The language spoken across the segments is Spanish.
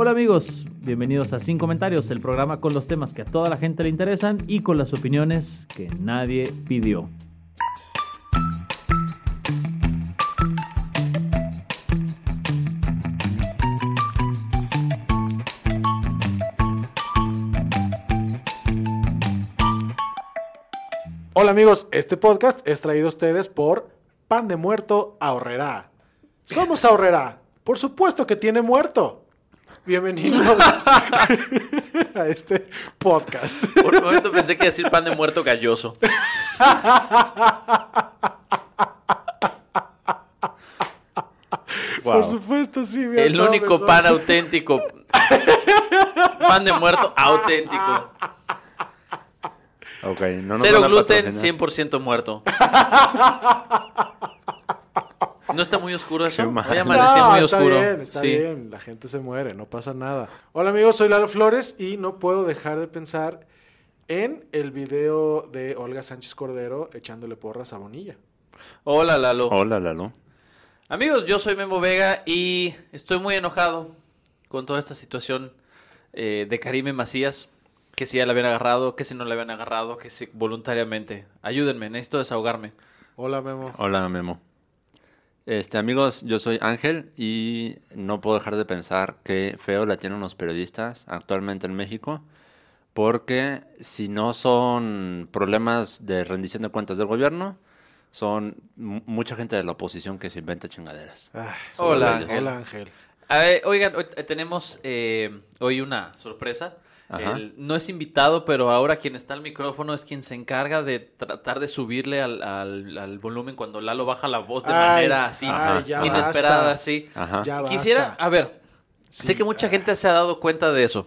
Hola amigos, bienvenidos a Sin Comentarios, el programa con los temas que a toda la gente le interesan y con las opiniones que nadie pidió. Hola amigos, este podcast es traído a ustedes por Pan de Muerto Ahorrerá. Somos Ahorrerá. Por supuesto que tiene muerto. Bienvenidos a este podcast. Por un momento pensé que iba a decir pan de muerto galloso. Por supuesto, sí. mira, El único pan auténtico. Pan de muerto auténtico. Ok, no nos Cero gluten, patrocinar. 100% muerto. ¿No está muy oscuro eso? Qué mal. Hoy amaneció No, muy está oscuro. bien, está sí. bien. La gente se muere, no pasa nada. Hola amigos, soy Lalo Flores y no puedo dejar de pensar en el video de Olga Sánchez Cordero echándole porras a Bonilla. Hola, Lalo. Hola, Lalo. Amigos, yo soy Memo Vega y estoy muy enojado con toda esta situación eh, de Karime Macías. Que si ya la habían agarrado, que si no la habían agarrado, que si voluntariamente. Ayúdenme, necesito desahogarme. Hola Memo. Hola, Memo. Este, amigos, yo soy Ángel y no puedo dejar de pensar que feo la tienen los periodistas actualmente en México, porque si no son problemas de rendición de cuentas del gobierno, son mu- mucha gente de la oposición que se inventa chingaderas. Ay, Hola. Ángel. Hola Ángel. A ver, oigan, hoy tenemos eh, hoy una sorpresa. El- no es invitado, pero ahora quien está al micrófono es quien se encarga de tratar de subirle al, al- al volumen cuando Lalo baja la voz de Ay, manera así ay, inesperada, basta. así. Ya Quisiera, a ver, Sí, sé que mucha ah. gente se ha dado cuenta de eso,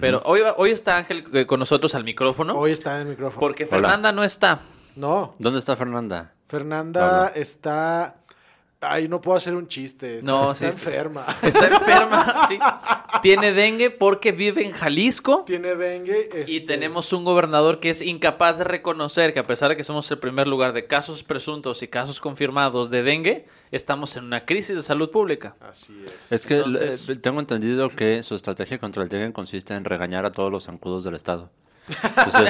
pero hoy, va- hoy está Ángel eh, con nosotros al micrófono Hoy está en el micrófono. porque Hola. Fernanda no está. No, ¿Dónde está Fernanda? Fernanda está... Ay, no puedo hacer un chiste. Está, No, está sí, sí. enferma. Está enferma, sí. Tiene dengue porque vive en Jalisco. Tiene dengue. Y este, tenemos un gobernador que es incapaz de reconocer que a pesar de que somos el primer lugar de casos presuntos y casos confirmados de dengue, estamos en una crisis de salud pública. Así es. Es que Entonces- le- tengo entendido que su estrategia contra el dengue consiste en regañar a todos los zancudos del estado. Entonces,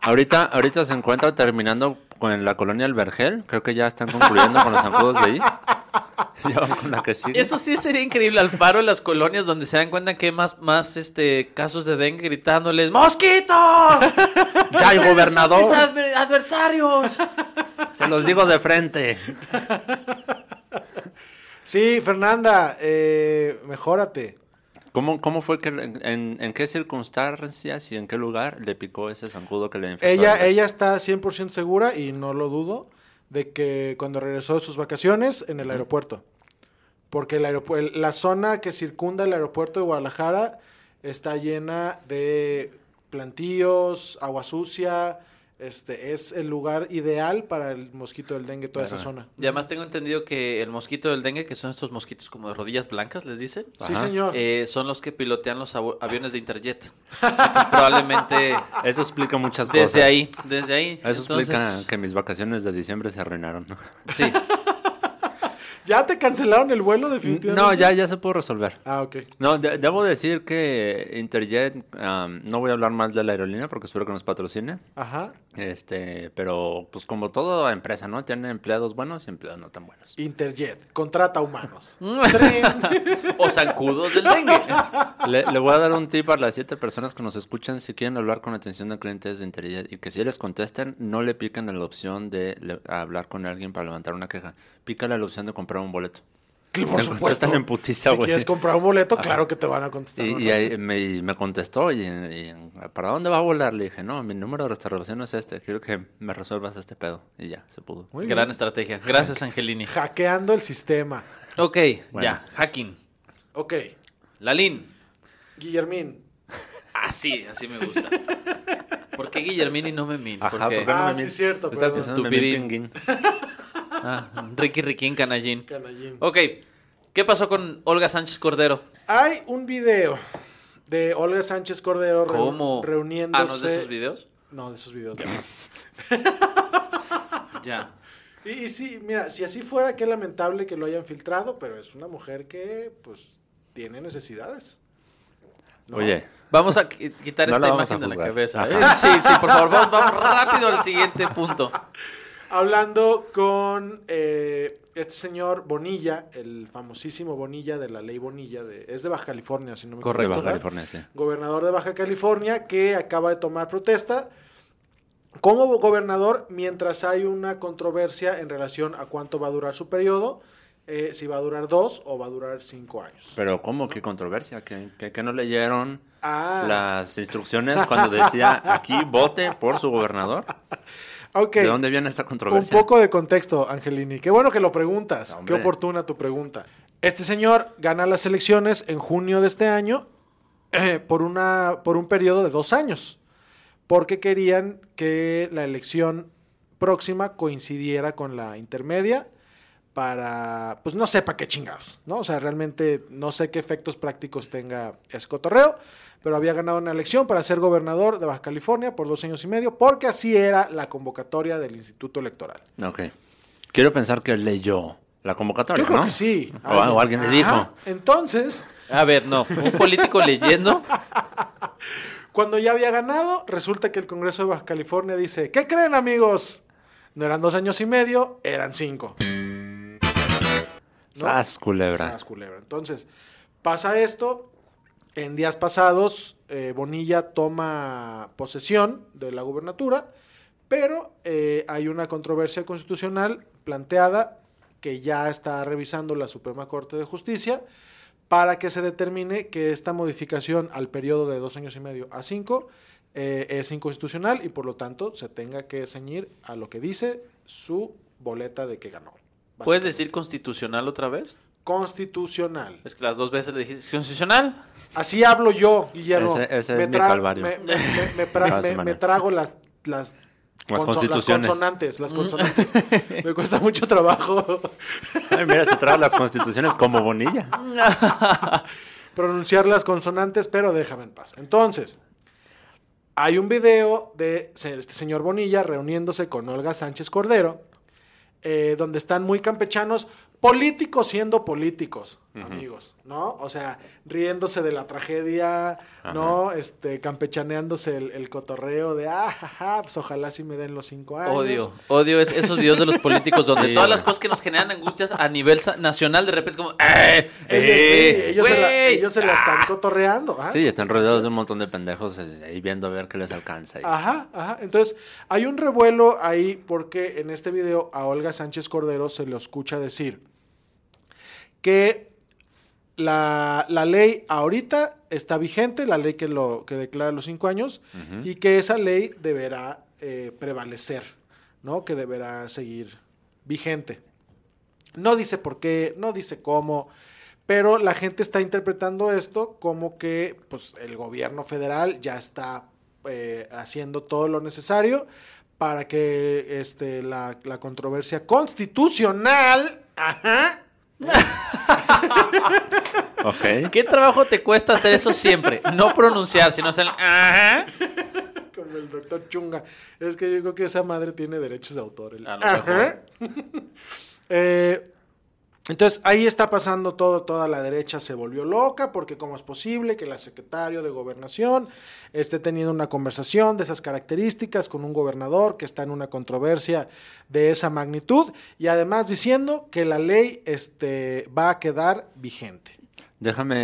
ahorita, ahorita se encuentra terminando con la colonia El Vergel. Creo que ya están concluyendo con los zancudos de ahí. Ya van con la que sigue. Eso sí sería increíble al faro en las colonias donde se dan cuenta que hay más, más este, casos de dengue gritándoles ¡Mosquitos! ¡Ya hay gobernador! ¡Mis adver- adversarios! Se los digo de frente. Sí, Fernanda, eh, mejórate. ¿Cómo, cómo fue que, en, en- qué circunstancias y en qué lugar le picó ese zancudo que le infectó? Ella, el- ella está 100% segura y no lo dudo de que cuando regresó de sus vacaciones en el aeropuerto. Porque el aeropu- el- la zona que circunda el aeropuerto de Guadalajara está llena de plantíos, agua sucia. Este es el lugar ideal para el mosquito del dengue, toda esa zona. Y además tengo entendido que el mosquito del dengue, que son estos mosquitos como de rodillas blancas, les dicen. Sí, Ajá. señor. Eh, son los que pilotean los aviones de Interjet. Entonces, probablemente Eso explica muchas cosas. desde ahí, desde ahí. Eso Entonces, explica que mis vacaciones de diciembre se arruinaron. ¿no? Sí, ¿Ya te cancelaron el vuelo definitivamente? No, ya, ya se pudo resolver. Ah, ok. No, de- debo decir que Interjet, am, no voy a hablar mal de la aerolínea porque espero que nos patrocine. Ajá. Este, pero pues como toda empresa, ¿no? Tiene empleados buenos y empleados no tan buenos. Interjet, contrata humanos. o zancudos del dengue. Le, le voy a dar un tip a las siete personas que nos escuchan si quieren hablar con atención de clientes de Interjet y que si les contesten, no le pican la opción de le- hablar con alguien para levantar una queja. Pícale a la opción de comprar un boleto. Por Me supuesto. contestan en putiza, si quieres comprar un boleto, claro que te van a contestar. Y, ¿no? y ahí me, y me contestó, y, y, ¿para dónde va a volar? Le dije, no, mi número de restauración es este, quiero que me resuelvas este pedo. Y ya, se pudo. Muy Gran bien. estrategia. Gracias, Angelini. Hackeando el sistema. Ok, Bueno. ya. Hacking. Ok. Lalín. Guillermín. Así, así me gusta. ¿Por qué Guillermini no me min? Ajá, ¿Por qué? ¿por qué no Ah, me sí, min- cierto, Estaba pensando Estupidín. Ah, Ricky Riquín Canallín. Canallín. Ok, ¿qué pasó con Olga Sánchez Cordero? Hay un video de Olga Sánchez Cordero ¿Cómo? reuniéndose. Ah, ¿no es de esos videos? No, de esos videos. Ya. Y, y sí, mira, si así fuera, qué lamentable que lo hayan filtrado, pero es una mujer que, pues, tiene necesidades. ¿no? Oye, Vamos a qui- quitar No esta imagen de la cabeza. ¿eh? Sí, sí, por favor, vamos, vamos rápido al siguiente punto. Hablando con eh, este señor Bonilla, el famosísimo Bonilla de la ley Bonilla, de, es de Baja California, si no me equivoco. Baja. California, sí. gobernador de Baja California, que acaba de tomar protesta como gobernador mientras hay una controversia en relación a cuánto va a durar su periodo, eh, si va a durar dos o va a durar cinco años. Pero ¿cómo? ¿Qué controversia? ¿Que, que, que no leyeron Ah, las instrucciones cuando decía aquí vote por su gobernador? ok. ¿De dónde viene esta Un controversia? poco de contexto, Angelini. Qué bueno que lo preguntas. Qué oportuna tu pregunta. Este señor gana las elecciones en junio de este año eh, por, una, por un periodo de dos años, porque querían que la elección próxima coincidiera con la intermedia para, pues no sé para qué chingados, ¿no? O sea, realmente no sé qué efectos prácticos tenga ese cotorreo, pero había ganado una elección para ser gobernador de Baja California por dos años y medio, porque así era la convocatoria del Instituto Electoral. Ok. Quiero pensar que leyó la convocatoria, Yo creo ¿no? que sí. O, o alguien le dijo. Entonces, A ver, no, un político leyendo. cuando ya había ganado, resulta que el Congreso de Baja California dice, ¿qué creen amigos? No eran dos años y medio, eran cinco. ¿No? Sas, culebra. Sas, culebra. Entonces, pasa esto. En días pasados, eh, Bonilla toma posesión de la gubernatura, pero eh, hay una controversia constitucional planteada que ya está revisando la Suprema Corte de Justicia para que se determine que esta modificación al periodo de dos años y medio a cinco eh, es inconstitucional y por lo tanto se tenga que ceñir a lo que dice su boleta de que ganó. ¿Puedes decir constitucional otra vez? Constitucional. Es que las dos veces le dijiste ¿es constitucional. Así hablo yo, Guillermo. Ese- ese es me mi calvario. Me, me- me- me me- me trago las, las, Las conso- constituciones. consonantes. Las consonantes. me cuesta mucho trabajo Ay, mira, se trae las constituciones como Bonilla. pronunciar las consonantes, pero déjame en paz. Entonces, hay un video de este señor Bonilla reuniéndose con Olga Sánchez Cordero, eh, donde están muy campechanos, políticos siendo políticos, amigos, ¿no? O sea, riéndose de la tragedia, ¿no? Este, campechaneándose el, el cotorreo de, ah, jaja, pues ojalá sí me den los cinco años. Odio, odio es- esos videos de los políticos donde Sí, todas güey. las cosas que nos generan angustias a nivel nacional de repente es como ¡Eh! Ellos, sí, ¡Eh! se la, güey! ellos se la están cotorreando. ¿ah? Sí, están rodeados de un montón de pendejos eh, ahí viendo a ver qué les alcanza. y- Ajá, ajá. Entonces, hay un revuelo ahí porque en este video a Olga Sánchez Cordero se le escucha decir que la, la ley ahorita está vigente, la ley que, lo, que declara los cinco años, y que esa ley deberá eh, prevalecer, ¿no? Que deberá seguir vigente. No dice por qué, no dice cómo, pero la gente está interpretando esto como que pues, el gobierno federal ya está eh, haciendo todo lo necesario para que este, la, la controversia constitucional ajá, Ok. ¿Qué trabajo te cuesta hacer eso siempre? No pronunciar, sino hacer ajá. como el doctor Chunga. Es que yo creo que esa madre tiene derechos de autor. el A lo ajá. Eh, entonces ahí está pasando todo, toda la derecha se volvió loca porque cómo es posible que la secretario de gobernación esté teniendo una conversación de esas características con un gobernador que está en una controversia de esa magnitud y además diciendo que la ley este, va a quedar vigente. Déjame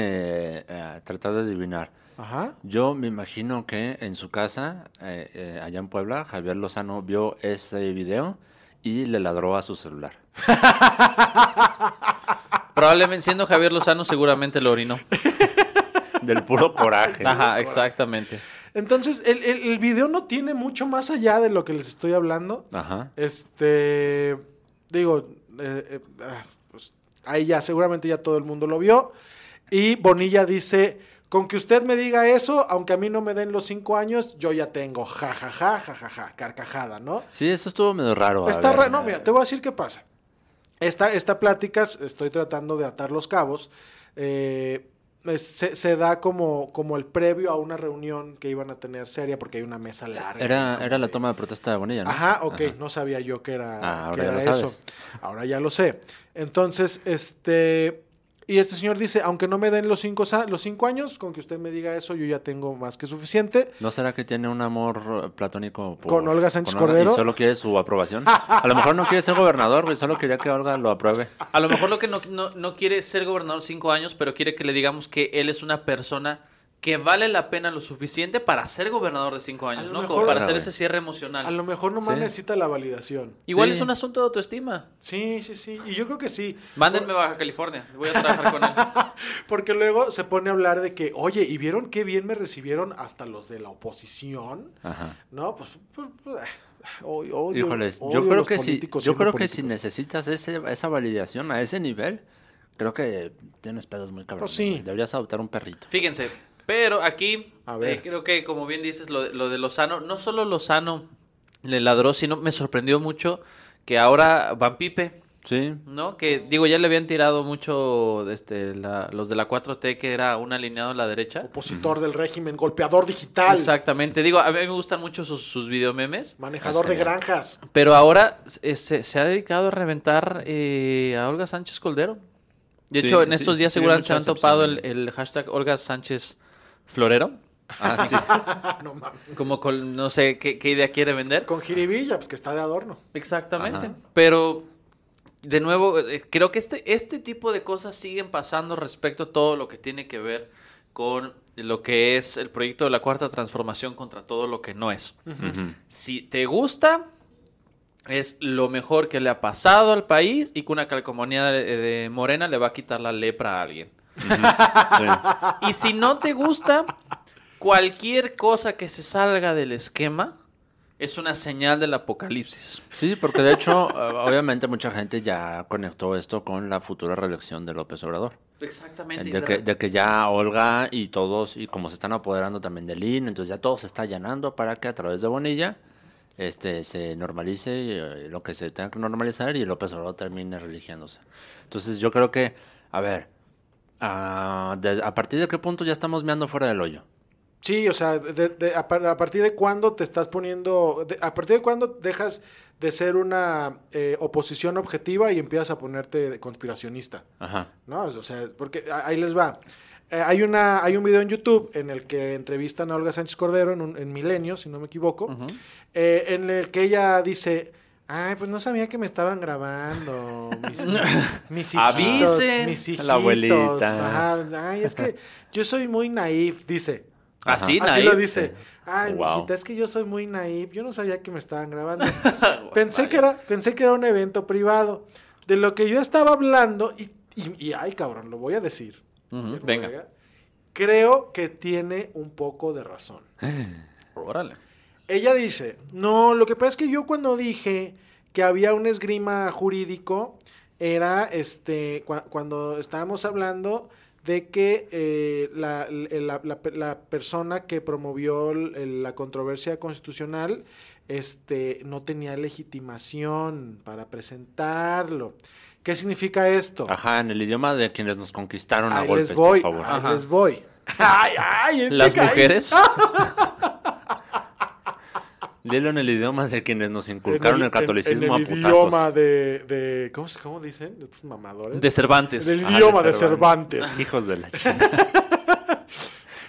eh, tratar de adivinar. Ajá. Yo me imagino que en su casa, eh, eh, allá en Puebla, Javier Lozano vio ese video y le ladró a su celular. Probablemente siendo Javier Lozano, seguramente lo orinó. Del puro coraje. Ajá, exactamente. Entonces, el, el, el video no tiene mucho más allá de lo que les estoy hablando. Ajá. Este, digo, eh, eh, ah, pues, ahí ya, seguramente ya todo el mundo lo vio. Y Bonilla dice, con que usted me diga eso, aunque a mí no me den los cinco años, yo ya tengo, ja, ja, ja, ja, ja, ja, carcajada, ¿no? Sí, eso estuvo medio raro. Está ver. ra- no, mira, te voy a decir qué pasa. Esta, esta plática, estoy tratando de atar los cabos, eh, se, se da como, como el previo a una reunión que iban a tener seria, porque hay una mesa larga. Era, era la toma de protesta de Bonilla, ¿no? Ajá, ok, Ajá. no sabía yo que era, Ah, ahora que ya era lo eso. sabes. Ahora ya lo sé. Entonces, este... Y este señor dice, aunque no me den los cinco, los cinco años, con que usted me diga eso, yo ya tengo más que suficiente. ¿No será que tiene un amor eh, platónico por- ¿Con Olga Sánchez con Olga Cordero? Y solo quiere su aprobación. A lo mejor no quiere ser gobernador, güey. Solo quería que Olga lo apruebe. A lo mejor lo que no, no, no quiere es ser gobernador cinco años, pero quiere que le digamos que él es una persona que vale la pena lo suficiente para ser gobernador de cinco años, ¿no? mejor- Como para hacer ese cierre emocional. A lo mejor nomás Sí. necesita la validación. Igual Sí. es un asunto de autoestima. Sí, sí, sí. Y yo creo que sí. Mándenme a Baja California. Voy a trabajar con él. Porque luego se pone a hablar de que, oye, ¿y vieron qué bien me recibieron hasta los de la oposición? Ajá. No, pues... pues, pues, ah, odio- odio- Híjoles, odio yo creo que si, yo creo que si necesitas ese, esa validación a ese nivel, creo que tienes pedos muy cabrones. Pues sí. Deberías adoptar un perrito. Fíjense, pero aquí A ver. eh, creo que como bien dices lo de, lo de Lozano, no solo Lozano le ladró, sino me sorprendió mucho que ahora Van Pipe, Sí. ¿no? Que digo, ya le habían tirado mucho este, la- los de la 4T que era un alineado a la derecha. Opositor del régimen, golpeador digital, Exactamente, digo, a mí me gustan mucho sus, sus videomemes, manejador de granjas. pero ahora eh, se, se ha dedicado a reventar eh, a Olga Sánchez Coldero. De Sí, hecho, en sí, estos días sí, seguramente se han topado el, el hashtag Olga Sánchez Florero. Ah, sí. no mames. Como con, no sé qué, qué idea quiere vender. Con jiribilla, pues que está de adorno. Exactamente. Ajá. Pero, de nuevo, eh, creo que este, este tipo de cosas siguen pasando respecto a todo lo que tiene que ver con lo que es el proyecto de la cuarta transformación contra todo lo que no es. Si te gusta, es lo mejor que le ha pasado al país y que una calcomanía de, de Morena le va a quitar la lepra a alguien. Y si no te gusta, cualquier cosa que se salga del esquema es una señal del apocalipsis. Sí, porque de hecho, eh, obviamente mucha gente ya conectó esto con la futura reelección de López Obrador. Exactamente. De que, de que ya Olga y todos, y como se están apoderando también del INE, entonces ya todo se está allanando para que a través de Bonilla este, se normalice eh, lo que se tenga que normalizar y López Obrador termine religiéndose. Entonces yo creo que, a ver, ah, de- ¿a partir de qué punto ya estamos meando fuera del hoyo? Sí, o sea, de- de- a, par- a partir de cuándo te estás poniendo, de- a partir de cuándo dejas de ser una eh, oposición objetiva y empiezas a ponerte conspiracionista, Ajá. ¿no? O sea, porque a- ahí les va. Eh, hay, una, hay un video en YouTube en el que entrevistan a Olga Sánchez Cordero en, un- en Milenio, si no me equivoco, eh, en el que ella dice, ay, pues no sabía que me estaban grabando, mis, mis hijitos, Avisen. mis hijitos. La abuelita. Ajá, ay, es que yo soy muy naif, dice. Así, Así naif. lo dice. Ay, Wow. mijita, es que yo soy muy naif. Yo no sabía que me estaban grabando. pensé, que era, pensé que era un evento privado. De lo que yo estaba hablando, y, y- y, ay, cabrón, lo voy a decir. Venga. Creo que tiene un poco de razón. Órale. Ella dice, no, lo que pasa es que yo cuando dije que había un esgrima jurídico, era este, cua- cuando estábamos hablando de que eh, la, el- la- la- la persona que promovió el- la controversia constitucional este, no tenía legitimación para presentarlo. ¿Qué significa esto? Ajá, en el idioma de quienes nos conquistaron a Ahí golpes, les voy, por favor. ahí Ajá. les voy. Ay, ay, este Las mujeres. Dilo en el idioma de quienes nos En inculcaron el, en- catolicismo en el a putazos. idioma de, de ¿cómo, cómo dicen? Estos mamadores. De Cervantes. Del Ah, idioma de de Cervantes. Hijos de la chingada.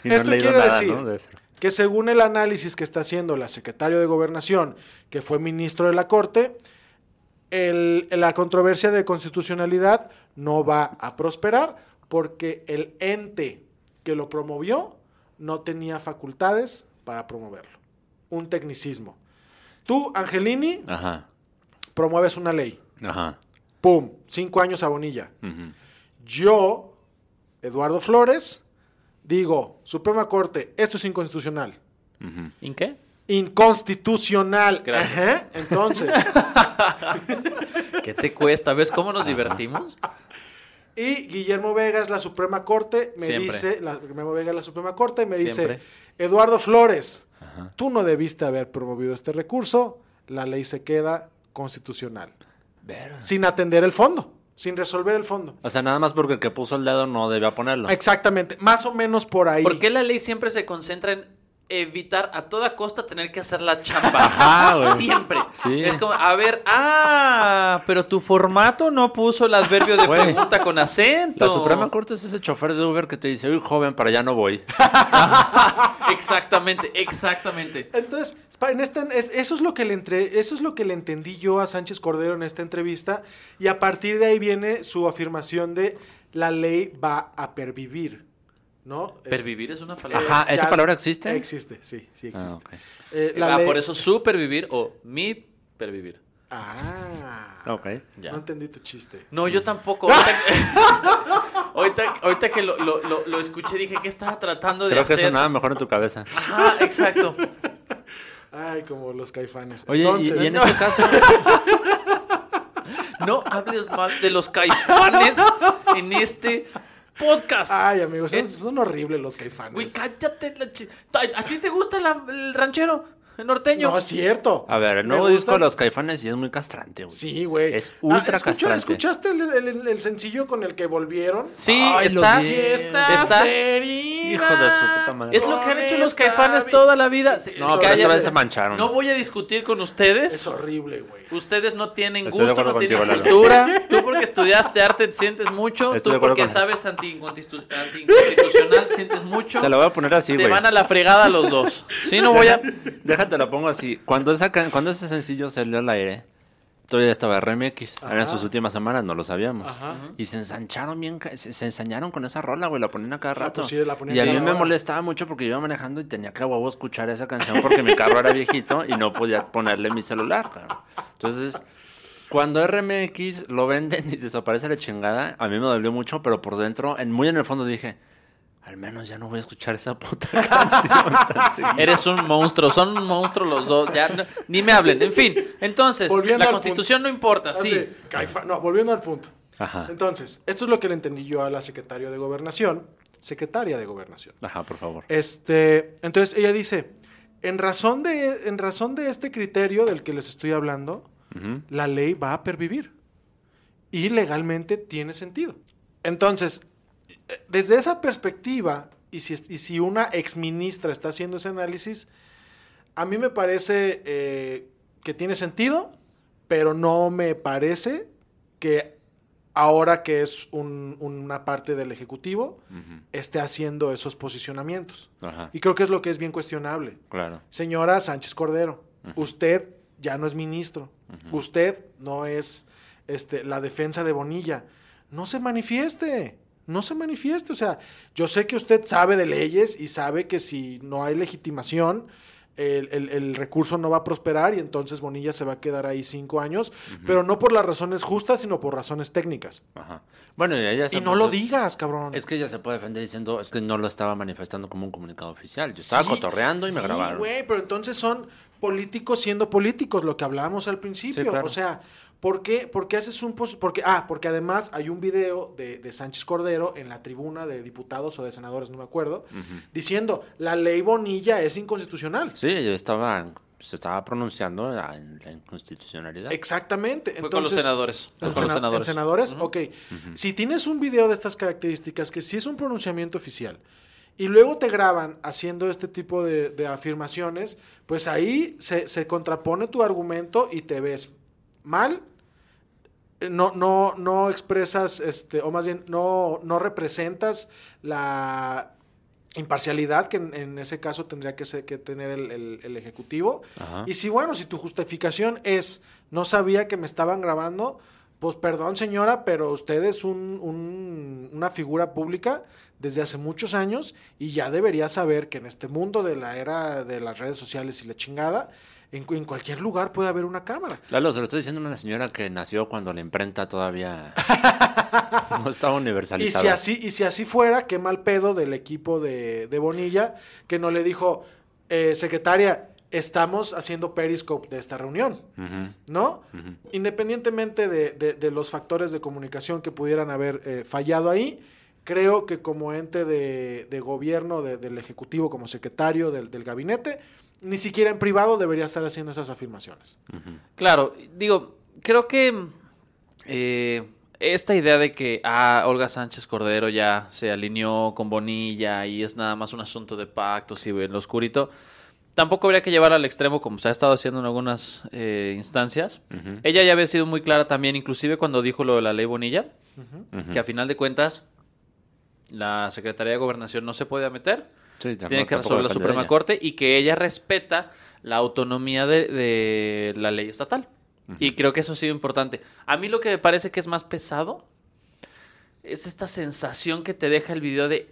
y no Esto quiere nada, decir ¿no? De que según el análisis que está haciendo la secretaria de Gobernación, que fue ministro de la Corte, el- la controversia de constitucionalidad no va a prosperar porque el ente que lo promovió no tenía facultades para promoverlo. Un tecnicismo. Tú, Angelini, Ajá, promueves una ley. ajá. ¡Pum! Cinco años a Bonilla. yo, Eduardo Flores, digo, Suprema Corte, esto es inconstitucional. ¿En qué? Inconstitucional. Gracias. Ajá. Entonces, ¿Qué te cuesta? ¿Ves cómo nos divertimos? y Guillermo Vega es la Suprema Corte, me Siempre. dice, la, Guillermo Vega es la Suprema Corte, me Siempre. dice, Eduardo Flores, tú no debiste haber promovido este recurso, la ley se queda constitucional. Sin atender el fondo, sin resolver el fondo. O sea, nada más porque el que puso el dedo no debía ponerlo. Exactamente, más o menos por ahí. ¿Por qué la ley siempre se concentra en evitar a toda costa tener que hacer la chamba? Ajá. Siempre. Sí. Es como, a ver, ah, pero tu formato no puso el adverbio de Güey. pregunta con acento. La Suprema Corte es ese chofer de Uber que te dice, uy, joven, para allá no voy. Exactamente, exactamente. Entonces, en esta, es- eso, es lo que le entre, eso es lo que le entendí yo a Sánchez Cordero en esta entrevista y a partir de ahí viene su afirmación de la ley va a pervivir, ¿no? Es- Pervivir es una palabra. Ajá, ¿esa ya- palabra existe? Existe, sí, sí existe. Ah, ok. Eh, la Ah, ley- por eso supervivir o mi pervivir. Ah, Ok. Ya. no entendí tu chiste. No, yo tampoco. Ahorita, ahorita, ahorita que lo, lo- lo- lo escuché dije que estaba tratando de Creo que hacer. sonaba mejor en tu cabeza. Ajá, exacto. Ay, como los caifanes. Oye, y- Entonces, y, en este caso, No hables mal de los caifanes en este podcast. Ay, amigos, son, Es- son horribles los caifanes. Güey, cállate. la ¿A, a ti te gusta la- el ranchero? ¿El norteño? no es cierto. a ver, el Me nuevo disco gusta- de Los Caifanes sí es muy castrante, güey. Sí, güey. Es Ah, ultra escucha- castrante. ¿Escuchaste el, el- el sencillo con el que volvieron? Sí, Ay, lo está. vi. Está, está- herida. Hijo de su puta madre. Es lo que han hecho los caifanes vi- toda la vida. Sí, No, pero cállate. esta vez se mancharon. No voy a discutir con ustedes. Es horrible, güey. Ustedes no tienen Estoy de gusto, acuerdo no tienen contigo, Lalo. cultura. Tú porque estudiaste arte te sientes mucho. Estoy Tú acuerdo porque con- sabes anticonstitu- anticonstitucional te sientes mucho. Te la voy a poner así, Se güey. van a la fregada los dos. Sí, no voy a... Déjate, la pongo así. Cuando, esa, can- cuando ese sencillo salió al aire, todavía estaba RMX. Eran sus últimas semanas, no lo sabíamos. Ajá. Y se ensancharon bien, se, se ensañaron con esa rola, güey. La ponían a cada Ah, rato. pues sí, la y a mí me molestaba mucho porque yo iba manejando y tenía que a huevo escuchar esa canción porque mi carro era viejito y no podía ponerle mi celular. Entonces, cuando RMX lo venden y desaparece la chingada, a mí me dolió mucho, pero por dentro, en, muy en el fondo dije. Al menos ya no voy a escuchar esa puta canción. tan seguido". Eres un monstruo, son un monstruo los dos. Ya no- ni me hablen. En fin, entonces, Volviendo la constitución no importa, Ah, sí. caifa- No, volviendo al punto. Ajá. Entonces, esto es lo que le entendí yo a la secretaria de Gobernación. Secretaria de Gobernación. Ajá, por favor. Este, entonces ella dice, en razón de, en razón de este criterio del que les estoy hablando, la ley va a pervivir. Y legalmente tiene sentido. Entonces, desde esa perspectiva, y si, y si una exministra está haciendo ese análisis, a mí me parece eh, que tiene sentido, pero no me parece que ahora que es un- una parte del Ejecutivo, esté haciendo esos posicionamientos. Ajá, Y creo que es lo que es bien cuestionable. claro. Señora Sánchez Cordero, usted ya no es ministro. Usted no es este, la defensa de Bonilla. No se manifieste. No se manifieste. O sea, yo sé que usted sabe de leyes y sabe que si no hay legitimación, el, el- el recurso no va a prosperar y entonces Bonilla se va a quedar ahí cinco años, pero no por las razones justas, sino por razones técnicas. Ajá. Bueno, y ella se Y no puso- lo digas, cabrón. Es que ella se puede defender diciendo, es que no lo estaba manifestando como un comunicado oficial. Yo estaba Sí, cotorreando y me grabaron. güey, pero entonces son políticos siendo políticos, lo que hablábamos al principio. Sí, claro. O sea, ¿por qué, por qué haces un... pos- Porque, ah, porque además hay un video de, de Sánchez Cordero en la tribuna de diputados o de senadores, no me acuerdo, diciendo, la ley Bonilla es inconstitucional. Sí, ella estaba, se estaba pronunciando en la inconstitucionalidad. Exactamente. Fue con los Entonces- senadores. Fue ¿En, con los sena- en senadores. senadores? Ok. Si tienes un video de estas características, que sí es un pronunciamiento oficial, y luego te graban haciendo este tipo de, de afirmaciones, pues ahí se, se contrapone tu argumento y te ves mal. No, no, no expresas, este, o más bien, no, no representas la imparcialidad que en, en ese caso tendría que, ser- que tener el, el- el Ejecutivo. Ajá. Y si, bueno, si tu justificación es, no sabía que me estaban grabando, pues perdón señora, pero usted es un- un- una figura pública desde hace muchos años y ya debería saber que en este mundo de la era de las redes sociales y la chingada, En, cu- en cualquier lugar puede haber una cámara. Lalo, se lo estoy diciendo a una señora que nació cuando la imprenta todavía no estaba Y universalizada. si así, y si así fuera, qué mal pedo del equipo de, de Bonilla, que no le dijo, eh, secretaria, estamos haciendo periscope de esta reunión. ¿no? Independientemente de, de- de los factores de comunicación que pudieran haber eh, fallado ahí, creo que como ente de, de gobierno de- del Ejecutivo, como secretario del, del gabinete, ni siquiera en privado debería estar haciendo esas afirmaciones. Claro, digo, creo que eh, esta idea de que ah, Olga Sánchez Cordero ya se alineó con Bonilla y es nada más un asunto de pactos y en lo oscurito, tampoco habría que llevar al extremo como se ha estado haciendo en algunas eh, instancias. Ella ya había sido muy clara también, inclusive cuando dijo lo de la ley Bonilla, que a final de cuentas la Secretaría de Gobernación no se puede meter, Sí, tiene que resolver la Suprema. Corte y que ella respeta la autonomía de, de la ley estatal. Y creo que eso ha sido importante. A mí lo que me parece que es más pesado es esta sensación que te deja el video de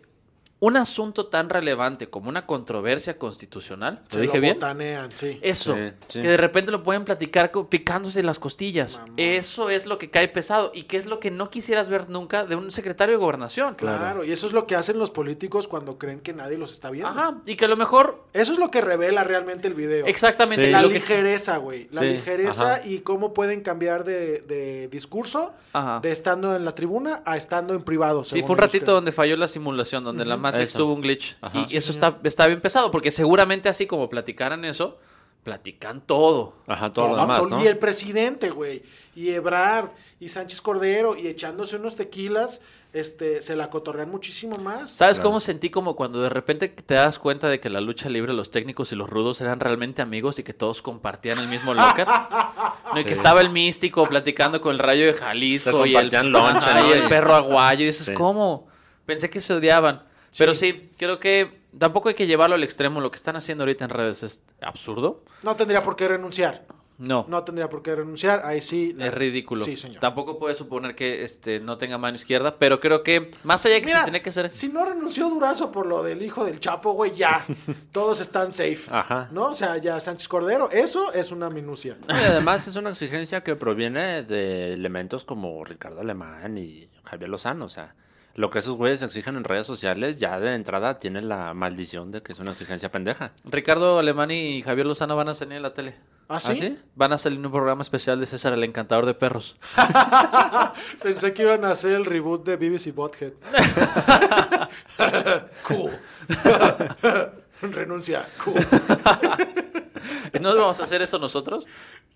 un asunto tan relevante como una controversia constitucional. ¿Lo Se dije bien? botanean, sí. Eso, Sí, sí. que de repente lo pueden platicar picándose las costillas. Eso es lo que cae pesado y que es lo que no quisieras ver nunca de un secretario de gobernación. Claro, y eso es lo que hacen los políticos cuando creen que nadie los está viendo. Ajá, y que a lo mejor Eso es lo que revela realmente el video. exactamente Sí. La lo ligereza, güey. La Sí, ligereza ajá. y cómo pueden cambiar de, de discurso Ajá. de estando en la tribuna a estando en privado. Sí, fue un ratito creen. donde falló la simulación, donde la Matrix Eso. tuvo un glitch. Ajá. y eso está, está bien pesado, porque seguramente así como platicaran eso, platican todo. Ajá, todo lo demás, ¿no? Y el presidente, güey. Y Ebrard y Sánchez Cordero y echándose unos tequilas, este, se la cotorrean muchísimo más. ¿Sabes Claro. cómo sentí como cuando de repente te das cuenta de que la lucha libre, los técnicos y los rudos eran realmente amigos y que todos compartían el mismo locker? No, y que estaba el místico platicando con el rayo de Jalisco y el, perro aguayo. Y dices, Sí. ¿cómo? Pensé que se odiaban. Pero sí, creo que tampoco hay que llevarlo al extremo. Lo que están haciendo ahorita en redes es absurdo. No tendría por qué renunciar. No. No tendría por qué renunciar. Ahí sí. la- Es ridículo. Sí, señor. Tampoco puede suponer que este no tenga mano izquierda, pero creo que más allá de que Mira, se tiene que hacer. si no renunció Durazo por lo del hijo del Chapo, güey, ya. Todos están safe. Ajá. ¿No? O sea, ya Sánchez Cordero, eso es una minucia. Y además es una exigencia que proviene de elementos como Ricardo Alemán y Javier Lozano. O sea, lo que esos güeyes exigen en redes sociales ya de entrada tiene la maldición de que es una exigencia pendeja. Ricardo Alemán y Javier Lozano van a salir en la tele. ¿Ah, sí? Van a salir en un programa especial de César el Encantador de Perros. Pensé que iban a hacer el reboot de BBC Bothead. cool. Renuncia. Cool. ¿No vamos a hacer eso nosotros?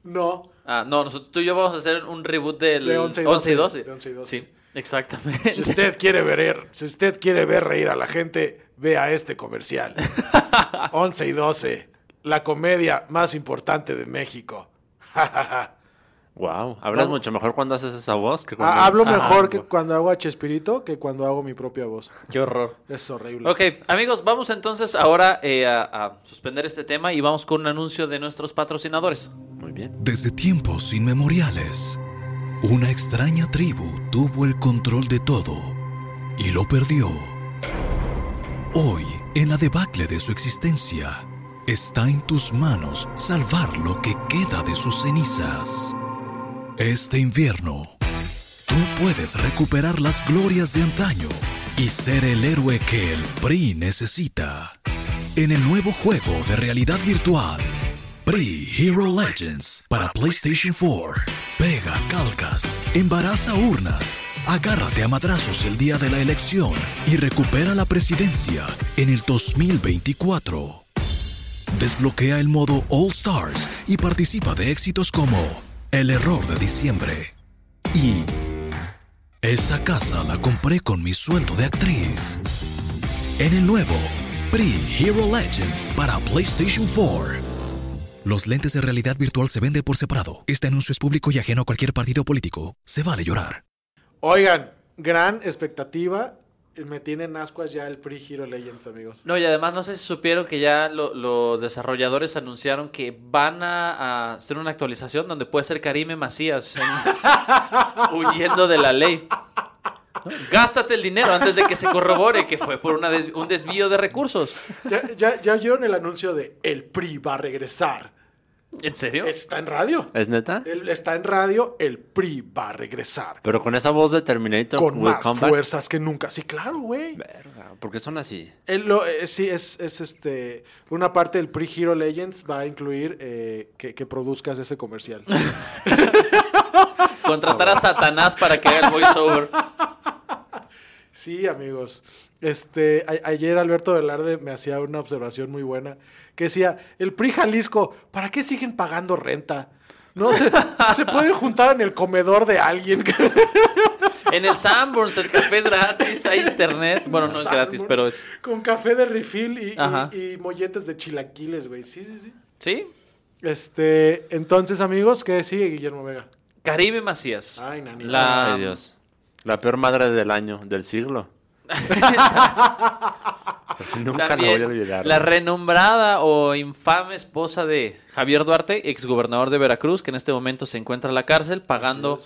No. Ah, no, nosotros, tú y yo vamos a hacer un reboot del De 11 y 11 y 12. 12. De 11 y 12. Sí, exactamente. Si usted quiere ver, si usted quiere ver reír a la gente, vea este comercial. 11 y 12. La comedia más importante de México. Wow, hablas Vamos. mucho mejor cuando haces esa voz que cuando Ah, hablo mejor Ah, que cuando hago a Chespirito que cuando hago mi propia voz. Qué horror. Es horrible. Ok, amigos, vamos entonces ahora eh, a, a suspender este tema y vamos con un anuncio de nuestros patrocinadores. Muy bien. Desde tiempos inmemoriales, una extraña tribu tuvo el control de todo y lo perdió. Hoy, en la debacle de su existencia, está en tus manos salvar lo que queda de sus cenizas. Este invierno, tú puedes recuperar las glorias de antaño y ser el héroe que el PRI necesita. En el nuevo juego de realidad virtual, PRI Hero Legends para PlayStation 4. Embaraza urnas, agárrate a madrazos el día de la elección y recupera la presidencia en el 2024. Desbloquea el modo All Stars y participa de éxitos como El error de diciembre y Esa casa la compré con mi sueldo de actriz. En el nuevo PRI Hero Legends para PlayStation 4. Los lentes de realidad virtual se venden por separado. Este anuncio es público y ajeno a cualquier partido político. Se vale llorar. Oigan, gran expectativa. Me tienen ascuas ya el Pre Hero Legends, amigos. No, y además no sé si supieron que ya lo- los desarrolladores anunciaron que van a, a hacer una actualización donde puede ser Karime Macías en- huyendo de la ley. ¿No? Gástate el dinero antes de que se corrobore que fue por una des- un desvío de recursos. ¿Ya, ya, ya oyeron el anuncio de El PRI va a regresar? ¿En serio? Está en radio. ¿Es neta? Está en radio, el PRI va a regresar. Pero con esa voz de Terminator Con más fuerzas que nunca. Sí, claro, güey. Verga, ¿por qué son así? Lo- eh, sí, es, es este. Una parte del Pre Hero Legends va a incluir eh, que, que produzcas ese comercial. Contratar a Satanás para que haga el voiceover. Sí, amigos. Este, a- ayer Alberto Velarde me hacía una observación muy buena que decía, el PRI Jalisco, ¿para qué siguen pagando renta? No se, se pueden juntar en el comedor de alguien. En el Sanborns el café es gratis, hay internet. Bueno, no es gratis, pero es... Con café de refill y, y- Ajá. y molletes de chilaquiles, güey. Sí, sí, sí. ¿Sí? Este, entonces, amigos, ¿qué sigue Guillermo Vega? Caribe Macías. Ay, nanita. La... Ay, Dios. La peor madre del año, del siglo. Nunca la voy También a olvidar. la renombrada o infame esposa de Javier Duarte, exgobernador de Veracruz, que en este momento se encuentra en la cárcel pagando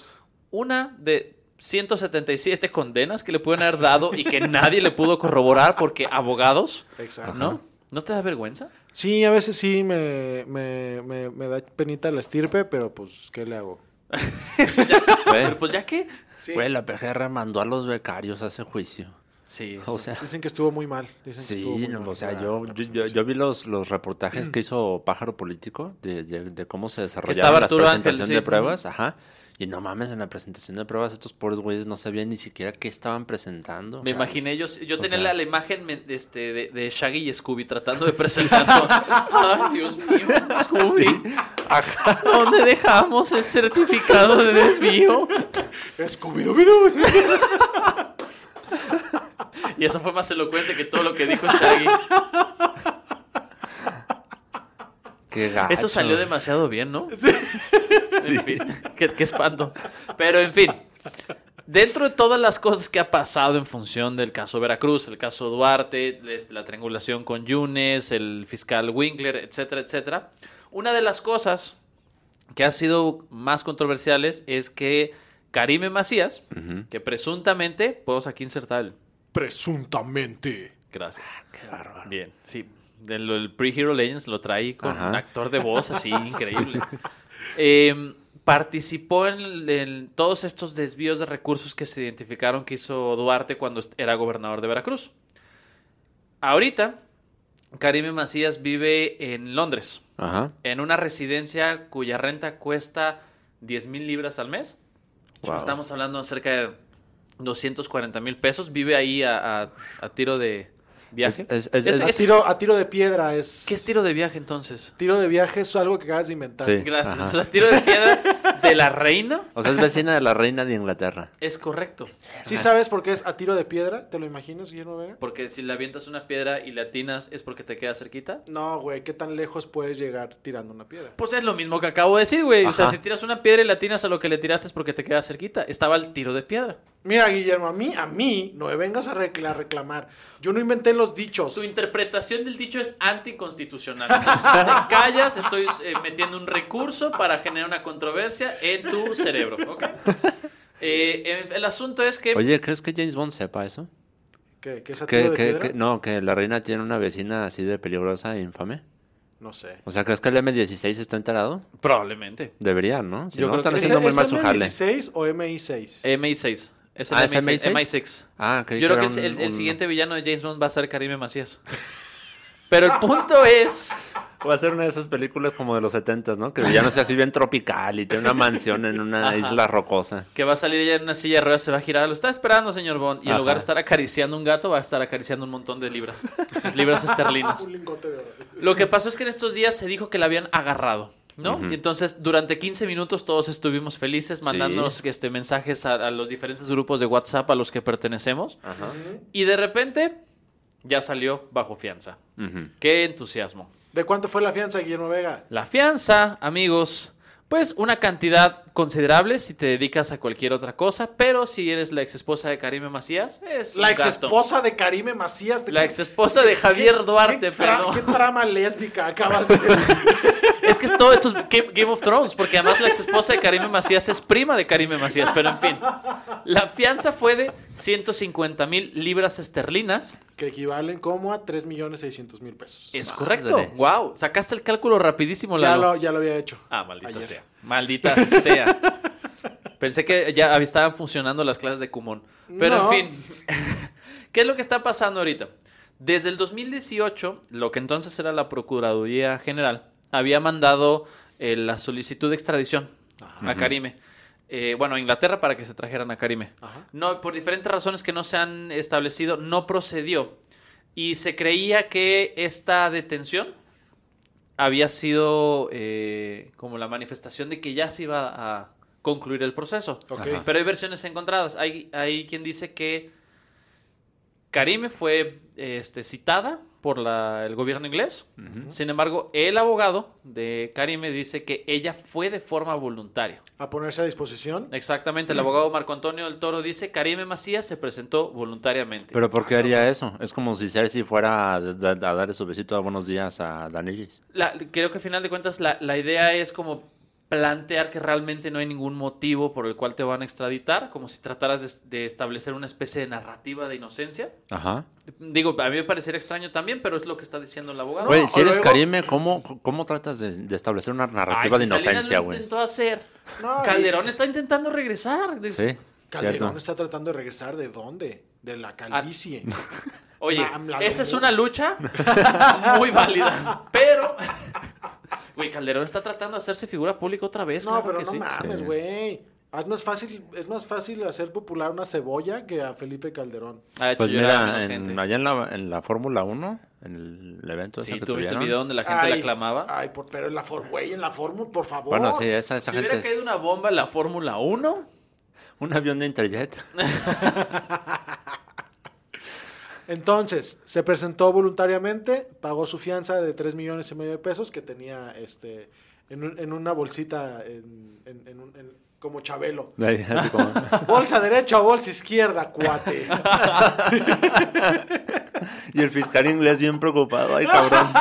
una de 177 condenas que le pueden haber dado y que nadie le pudo corroborar porque abogados, Exacto. ¿no? ¿No te da vergüenza? Sí, a veces sí me, me, me, me da penita la estirpe, pero pues, ¿qué le hago? Pero pues ya que... Güey, la PGR mandó a los becarios a ese juicio. Sí, O sea, Dicen que estuvo muy mal. Dicen que estuvo sí, muy no, mal. o sea, yo, yo, yo- yo vi los, los reportajes que hizo Pájaro Político de, de- de cómo se desarrollaba la Ángel, presentación sí. de pruebas, ajá. Y no mames, en la presentación de pruebas estos pobres güeyes no sabían ni siquiera qué estaban presentando. Me imaginé, yo, yo tenía sea- la, la imagen este, de, de Shaggy y Scooby tratando de presentar. Ay, Dios mío, Scooby. ¿Dónde dejamos el certificado de desvío? Scooby-Doo. Y eso fue más elocuente que todo lo que dijo Shaggy. Qué gacho. Eso salió demasiado bien, ¿no? En fin, qué, qué espanto. Pero en fin, dentro de todas las cosas que ha pasado en función del caso Veracruz, el caso Duarte, este, la triangulación con Yunes, el fiscal Winkler, etcétera, etcétera, una de las cosas que ha sido más controversiales es que Karime Macías, que presuntamente, podemos aquí insertar el... Presuntamente. Gracias. Qué bárbaro. Bien, sí. Del el Pre-Hero Legends lo traí con Ajá. un actor de voz así increíble. Eh, participó en, todos estos desvíos de recursos que se identificaron que hizo Duarte cuando era gobernador de Veracruz. Ahorita, Karime Macías vive en Londres, Ajá. en una residencia cuya renta cuesta 10 mil libras al mes. Wow. Estamos hablando cerca de 240 mil pesos. Vive ahí a, a- a tiro de viaje. Es- es- Es- es- A tiro, a tiro de piedra es. ¿Qué es tiro de viaje entonces? Tiro de viaje es algo que acabas de inventar. Sí. Gracias. Ajá. Entonces, tiro de piedra de la reina O sea, es vecina de la reina de Inglaterra. es correcto. ¿Sí sabes por qué es a tiro de piedra? ¿Te lo imaginas, Guillermo Vega? Porque si le avientas una piedra y le atinas, ¿es porque te queda cerquita? No, güey, ¿qué tan lejos puedes llegar tirando una piedra? Pues es lo mismo que acabo de decir, güey. O sea, si tiras una piedra y le atinas a lo que le tiraste es porque te queda cerquita. Estaba el tiro de piedra. Mira, Guillermo, a mí, a mí, no me vengas a reclamar. Yo no inventé los dichos. Tu interpretación del dicho es anticonstitucional. te callas, estoy eh, metiendo un recurso para generar una controversia en tu cerebro, ¿ok? Eh, el, el asunto es que... Oye, ¿crees que James Bond sepa eso? ¿Qué, qué es a tiro Que, de que- piedra? que- no, que la reina tiene una vecina así de peligrosa e infame. No sé. O sea, ¿crees que el M16 está enterado? Probablemente. Debería, ¿no? Si Yo no, creo están que ¿Es, haciendo muy es mal su jale. M16 o MI6? MI6. Es el Ah, ¿es MI6. MI6? MI6. Ah, Yo creo que el, un- el un- siguiente villano de James Bond va a ser Karime Macías. Pero el punto es... Va a ser una de esas películas como de los 70, ¿no? Que ya no sea así bien tropical y tiene una mansión en una Ajá. isla rocosa. Que va a salir ella en una silla de ruedas, se va a girar. Lo está esperando, señor Bond. Y en lugar de estar acariciando un gato, va a estar acariciando un montón de libras. libras esterlinas. Un lingote de oro. Lo que pasó es que en estos días se dijo que la habían agarrado. ¿No? Y entonces, durante 15 minutos todos estuvimos felices mandándonos este, mensajes a, a los diferentes grupos de WhatsApp a los que pertenecemos. Ajá. Y de repente, ya salió bajo fianza. ¡Qué entusiasmo! ¿De cuánto fue la fianza, Guillermo Vega? La fianza, amigos, pues una cantidad considerable si te dedicas a cualquier otra cosa, pero si eres la ex esposa de Karime Macías, es La un ex gasto. esposa de Karime Macías. De La ex esposa de Javier Duarte, ¿Qué, tra- perdón. ¿Qué trama lésbica acabas de.? Es que todo esto es Game Game of Thrones, porque además la ex esposa de Karime Macías es prima de Karime Macías, pero en fin. La fianza fue de 150 mil libras esterlinas. Que equivalen como a 3.600.000 pesos. Es Madre. correcto. Wow, sacaste el cálculo rapidísimo, ya, lo, ya lo había hecho. Ah, maldita Ayer. sea. Maldita sea. Pensé que ya estaban funcionando las clases de Kumon. Pero No. en fin, ¿qué es lo que está pasando ahorita? Desde el 2018, lo que entonces era la Procuraduría General, había mandado eh, la solicitud de extradición a Karime. Eh, bueno, a Inglaterra para que se trajeran a Karime. Ajá. No, por diferentes razones que no se han establecido, no procedió. Y se creía que esta detención había sido eh, como la manifestación de que ya se iba a concluir el proceso. Pero hay versiones encontradas. Hay, hay quien dice que Karime fue este, citada por la- el gobierno inglés. Sin embargo, el abogado de Karime dice que ella fue de forma voluntaria. A ponerse a disposición. Exactamente, el abogado Marco Antonio del Toro dice Karime Macías se presentó voluntariamente. Pero ¿por qué haría eso? Es como si Cersei fuera a, a darle su besito a buenos días a. La- creo que al final de cuentas la, la idea es como plantear que realmente no hay ningún motivo por el cual te van a extraditar, como si trataras de, de establecer una especie de narrativa de inocencia. Ajá. Digo, a mí me parecería extraño también, pero es lo que está diciendo el abogado. Güey, si eres luego- Karime, ¿cómo, ¿cómo tratas de, de establecer una Ay, narrativa de si inocencia, lo güey? intentó hacer. No, Calderón está intentando regresar. De- Sí, Calderón cierto. está tratando de regresar de dónde? De la calvicie. Oye, La- la esa es una lucha muy válida, pero... Güey, Calderón está tratando de hacerse figura pública otra vez. No, claro pero que no sí. mames, Sí. güey. Es más fácil, es más fácil hacer popular una cebolla que a Felipe Calderón. Ha hecho Pues mira, menos en- gente. allá en la, en la Fórmula 1, en el evento Sí, que tú viste el video donde la gente la aclamaba. Ay, por- pero en la güey, en la fórmula, por favor. Bueno, sí, esa, esa si gente hubiera es caído una bomba en la Fórmula 1, un avión de Interjet. Entonces, se presentó voluntariamente, pagó su fianza de 3 millones y medio de pesos que tenía este en, un- en una bolsita en, en- en un- en- como Chabelo. Ahí, así como- Bolsa derecha o bolsa izquierda, cuate. y el fiscal inglés bien preocupado. Ay, cabrón.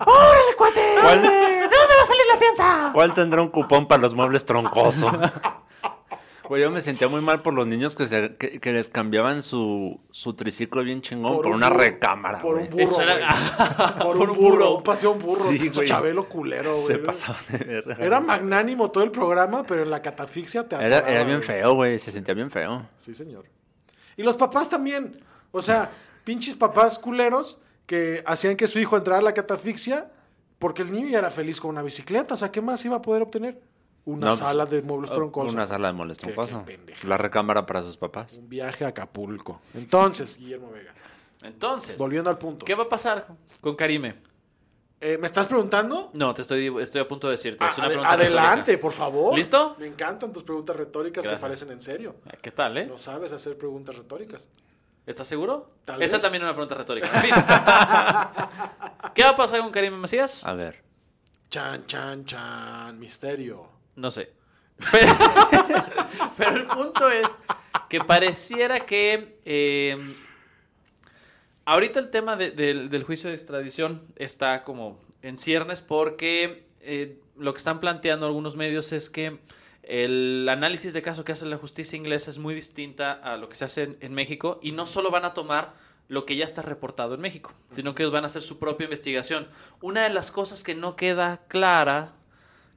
¡Órale, cuate! ¿Cuál, ¿De dónde va a salir la fianza? cuál tendrá un cupón para los muebles troncoso? Güey, yo me sentía muy mal por los niños que, se, que, que les cambiaban su, su triciclo bien chingón por, un una burro, recámara, Por un burro. Eso era-. Por, por un un burro. Un paseo un burro. Sí, güey. Chabelo culero, güey. Se pasaba de verga. Era magnánimo todo el programa, pero en la catafixia te Era, bien güey. feo, güey. Se sentía bien feo. Sí, señor. Y los papás también. O sea, pinches papás culeros que hacían que su hijo entrara a la catafixia porque el niño ya era feliz con una bicicleta. O sea, ¿qué más iba a poder obtener? Una No, sala de muebles troncosos. Una sala de muebles Qué- qué troncoso. pendeja. La recámara para sus papás. Un viaje a Acapulco. Entonces, Guillermo Vega, Entonces, volviendo al punto. ¿qué va a pasar con Karime? Eh, ¿Me estás preguntando? No, te estoy, estoy a punto de decirte. Ah, es una pregunta adelante, retórica. por favor. ¿Listo? Me encantan tus preguntas retóricas Gracias. que parecen en serio. ¿Qué tal, eh? No sabes hacer preguntas retóricas. ¿Estás seguro? Tal Esa vez. también es una pregunta retórica. En fin. ¿Qué va a pasar con Karime Macías? A ver. Chan, chan, chan, misterio. No sé. Pero, el punto es que pareciera que eh, ahorita el tema de- del- del juicio de extradición está como en ciernes porque eh, lo que están planteando algunos medios es que el análisis de caso que hace la justicia inglesa es muy distinta a lo que se hace en, en México y no solo van a tomar lo que ya está reportado en México, sino que ellos van a hacer su propia investigación. Una de las cosas que no queda clara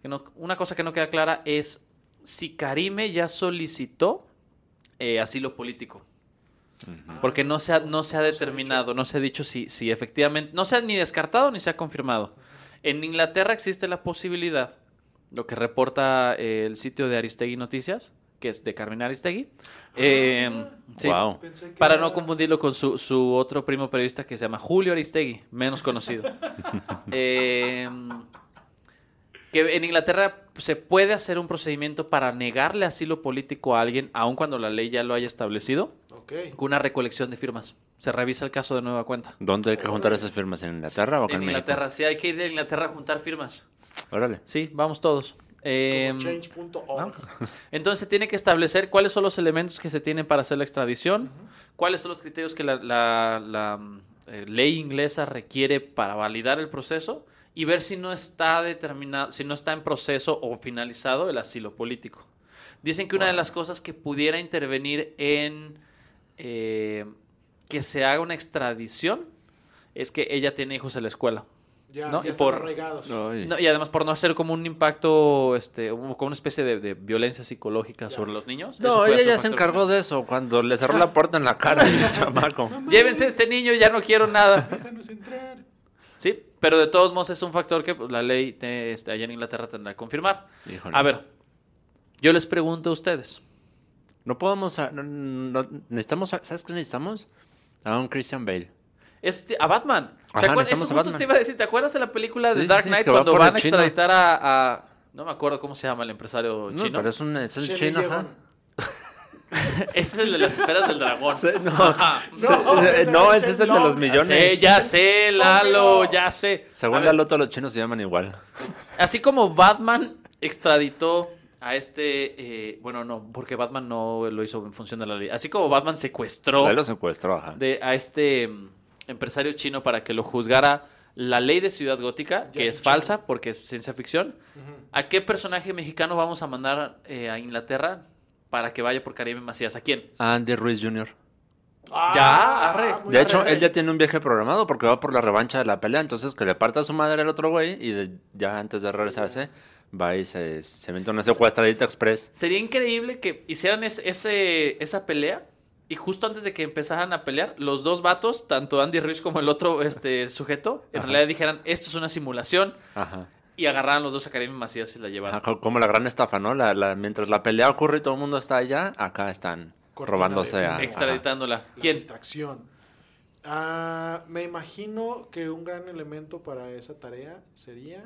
que no- una cosa que no queda clara es si Karime ya solicitó eh, asilo político. Porque no se ha, no se ha determinado, no se ha dicho si, si efectivamente, no se ha ni descartado ni se ha confirmado. En Inglaterra existe la posibilidad, lo que reporta eh, el sitio de Aristegui Noticias, que es de Carmen Aristegui. eh, sí, Wow. Pensé que para no confundirlo con su, su otro primo periodista que se llama Julio Aristegui, menos conocido. Eh, que en Inglaterra se puede hacer un procedimiento para negarle asilo político a alguien, aun cuando la ley ya lo haya establecido, Ok. con una recolección de firmas. Se revisa el caso de nueva cuenta. ¿Dónde hay que juntar esas firmas? ¿En Inglaterra o acá en, En México? Inglaterra, sí, hay que ir a Inglaterra a juntar firmas. Órale. Sí, vamos todos. Eh, entonces se tiene que establecer cuáles son los elementos que se tienen para hacer la extradición, cuáles son los criterios que la, la- la, eh, ley inglesa requiere para validar el proceso y ver si no está determinado, si no está en proceso o finalizado el asilo político. Dicen que una de las cosas que pudiera intervenir en eh, que se haga una extradición es que ella tiene hijos en la escuela. Ya, ¿no? ya Y están por- arraigados. Ay. No, y además por no hacer como un impacto, este, como una especie de, de violencia psicológica Ya. sobre los niños. No, ella ya se encargó de eso cuando le cerró la puerta en la cara al chamaco. Llévense a este niño, ya no quiero nada. Déjanos entrar. Sí, pero de todos modos es un factor que pues, la ley te- este, allá en Inglaterra tendrá que confirmar. Híjole. A ver, yo les pregunto a ustedes. No podemos. a- no- no- necesitamos. a- ¿Sabes qué necesitamos? A un Christian Bale. Este, a Batman. ¿Te acuerdas? Eso a justo Batman. te iba a decir. ¿Te acuerdas de la película Sí, de sí, Dark sí, Knight cuando van a extraditar a, a- No me acuerdo cómo se llama el empresario No, chino. pero es un, es un Shelley chino. Ajá. Ese es el de las esferas del dragón. no. Ajá. No, Eh, ese no, es ese es el de los millones. Ya sé, Lalo, ya sé. Según ver, la loto, los chinos se llaman igual. Así como Batman extraditó a este, eh, bueno, no, porque Batman no lo hizo en función de la ley. Así como Batman secuestró Él lo secuestró, ajá. de, a este mm, empresario chino para que lo juzgara la ley de Ciudad Gótica, que es falsa porque es ciencia ficción. ¿A qué personaje mexicano vamos a mandar eh, a Inglaterra para que vaya por Caribe Macías? ¿A quién? Andy Ruiz Jr. Ah, Ya, arre. muy De hecho, arre. él ya tiene un viaje programado porque va por la revancha de la pelea. Entonces, que le parta a su madre al otro güey y de- ya antes de regresarse, va y se, se mete una secuestradita express. Sería increíble que hicieran es- ese, esa pelea y justo antes de que empezaran a pelear, los dos vatos, tanto Andy Ruiz como el otro este, sujeto, en Ajá. realidad dijeran, esto es una simulación Ajá. Y agarraran los dos a Karim Macías y la co- Como la gran estafa, ¿no? La, la- mientras la pelea ocurre y todo el mundo está allá, acá están Cortina robándose de a... ajá. Extraditándola. La ¿Quién? distracción. Ah, me imagino que un gran elemento para esa tarea sería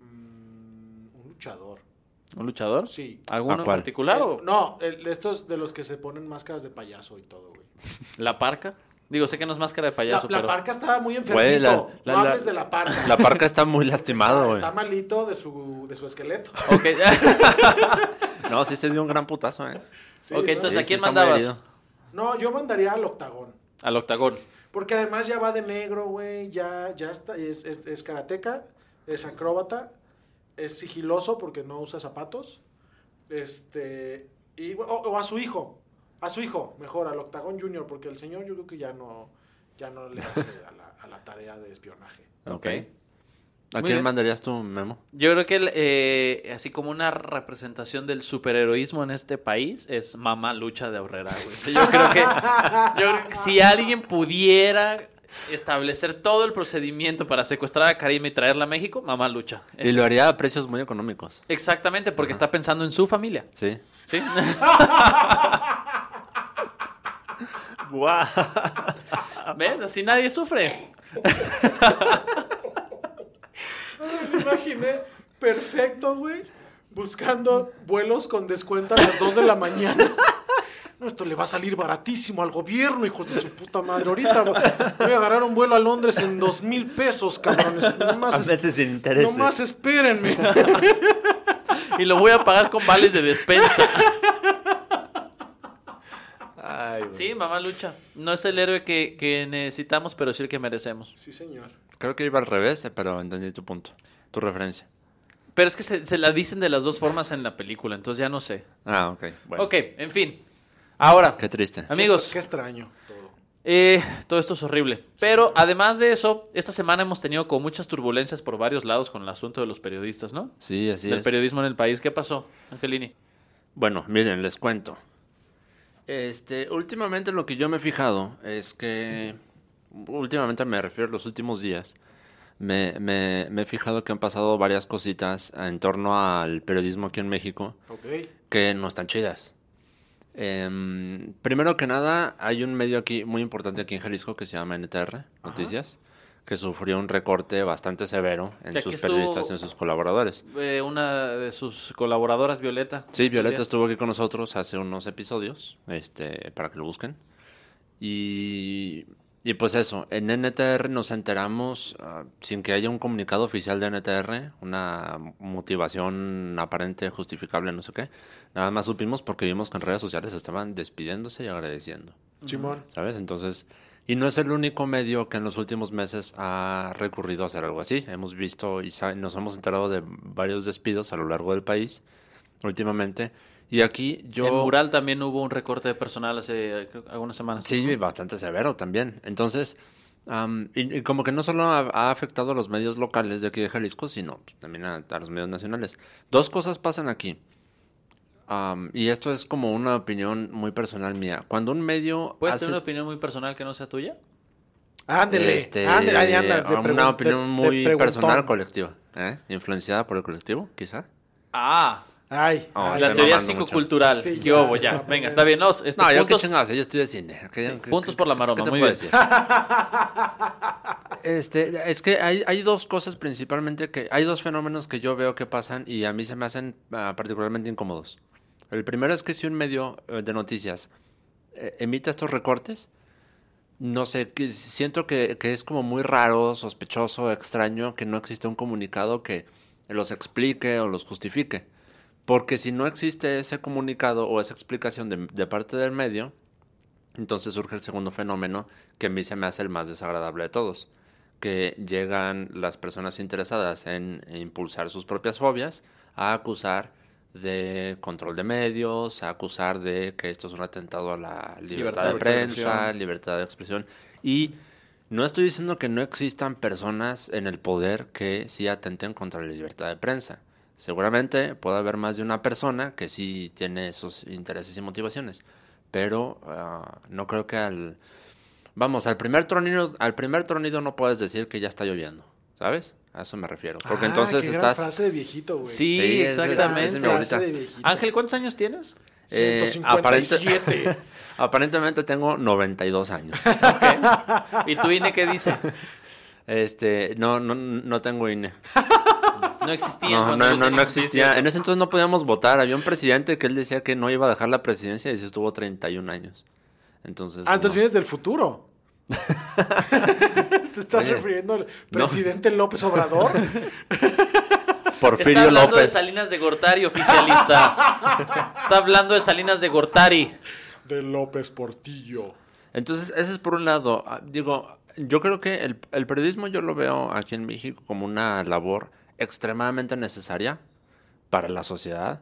mm, un luchador. ¿Un luchador? Sí. ¿Alguno ¿A en particular o Eh, No, el- estos de los que se ponen máscaras de payaso y todo, güey. la parca? Digo, sé que no es máscara de La, payaso, la pero... parca estaba muy enfermito. Güey, la- no la- la- hables de la parca. La parca está muy Está- lastimado, güey. Está, malito de su, de su esqueleto. Ok, No, sí se dio un gran putazo, ¿eh? Sí, Ok, ¿no? entonces, Sí, ¿a quién mandabas? No, yo mandaría al octagón. Al octagón. Porque además ya va de negro, güey. Ya, ya está. Es, es, es karateca, es acróbata, es sigiloso porque no usa zapatos. Este. Y, o, o a su hijo. A su hijo, mejor, al octagón junior, porque el señor yo creo que ya no, ya no le hace a la, a la tarea de espionaje. Ok. ¿A quién mandarías tú, Memo? Yo creo que el, eh, así como una representación del superheroísmo en este país es Mamá Lucha de Aurrera, güey. Yo creo que, yo creo que si alguien pudiera establecer todo el procedimiento para secuestrar a Karim y traerla a México, Mamá Lucha. Y lo haría a precios muy económicos. Exactamente, porque está pensando en su familia. Sí. ¿Sí? ¡Guau! ¿Ves? Así nadie sufre. Me imaginé perfecto, güey. Buscando vuelos con descuento a las 2 de la mañana. No, esto le va a salir baratísimo al gobierno, hijos de su puta madre. Ahorita voy a agarrar un vuelo a Londres en dos mil pesos, cabrones. Nomás, A es- veces sin intereses. nomás espérenme. Y lo voy a pagar con vales de despensa. Ay, güey. Sí, Mamá Lucha. No es el héroe que, que necesitamos, pero sí el que merecemos. Sí, señor. Creo que iba al revés, eh, pero entendí tu punto. Tu referencia. Pero es que se, se la dicen de las dos formas en la película, entonces ya no sé. Ah, ok. Bueno. Ok, en fin. Ahora, Qué triste. amigos, Qué extraño todo. eh, todo esto es horrible. Pero además de eso, esta semana hemos tenido como muchas turbulencias por varios lados con el asunto de los periodistas, ¿no? Sí, así Del es. periodismo en el país. ¿Qué pasó, Angelini? Bueno, miren, les cuento. Este, últimamente lo que yo me he fijado es que, últimamente me refiero a los últimos días, me, me- me he fijado que han pasado varias cositas en torno al periodismo aquí en México Ok. que no están chidas. Em, primero que nada, hay un medio aquí muy importante aquí en Jalisco que se llama NTR Noticias, que sufrió un recorte bastante severo en sus estuvo- periodistas, en sus colaboradores. Eh, una de sus colaboradoras, Violeta. Sí, Violeta estuvo aquí con nosotros hace unos episodios, este, para que lo busquen. Y y pues eso, en NTR nos enteramos ah, sin que haya un comunicado oficial de NTR, una motivación aparente, justificable, no sé qué. Nada más supimos porque vimos que en redes sociales estaban despidiéndose y agradeciendo. Simón. ¿Sabes? Entonces, y no es el único medio que en los últimos meses ha recurrido a hacer algo así. Hemos visto y nos hemos enterado de varios despidos a lo largo del país últimamente. Y aquí yo... En Mural también hubo un recorte de personal hace creo, algunas semanas. Sí, bastante severo también. Entonces, am, y, y como que no solo ha, ha afectado a los medios locales de aquí de Jalisco, sino también a, a los medios nacionales. Dos cosas pasan aquí. Am, y esto es como una opinión muy personal mía. Cuando un medio ¿Puedes hace tener una opinión muy personal que no sea tuya? Ándele, este, ándele, ahí andas. de una opinión muy personal colectiva, ¿eh? influenciada por el colectivo, quizá. Ah, Ay, Oh, ay, la teoría psicocultural. Sí, ¿Qué ya, Venga, está bien. No, este, No, yo qué puntos, chingados, yo estoy de cine. ¿Qué- Sí, qué- puntos qué- por la qué maroma, te muy bien. decir? Este, es que hay, hay dos cosas principalmente que hay dos fenómenos que yo veo que pasan y a mí se me hacen ah, particularmente incómodos. El primero es que si un medio eh, de noticias eh, emite estos recortes, no sé, siento que, que es como muy raro, sospechoso, extraño que no existe un comunicado que los explique o los justifique. Porque si no existe ese comunicado o esa explicación de, de parte del medio, entonces surge el segundo fenómeno que a mí se me hace el más desagradable de todos, que llegan las personas interesadas en impulsar sus propias fobias a acusar de control de medios, a acusar de que esto es un atentado a la libertad, Libertad de de prensa, libertad de expresión. Y no estoy diciendo que no existan personas en el poder que sí atenten contra la libertad de prensa. Seguramente puede haber más de una persona que sí tiene esos intereses y motivaciones, pero ah, no creo que al vamos al primer tronido al primer tronido no puedes decir que ya está lloviendo, ¿sabes? A eso me refiero, porque Ah, entonces qué gran estás frase de viejito, güey. Sí, exactamente. es mi Frase de viejito. Ángel, ¿cuántos años tienes? eh, 157. aparentemente tengo 92 años. ¿Y tu INE qué dice? Este, no no no tengo INE. No existía. No, no, no, existía. En ese entonces no podíamos votar. Había un presidente que él decía que no iba a dejar la presidencia y se estuvo 31 años. Entonces. Ah, entonces no. vienes del futuro. ¿Te estás Oye, refiriendo al presidente López Obrador? Porfirio Está hablando de López. Salinas de Gortari, oficialista. Está hablando de Salinas de Gortari. de López Portillo. Entonces, ese es por un lado. Ah, Digo, yo creo que el, el periodismo yo lo veo aquí en México como una labor extremadamente necesaria para la sociedad.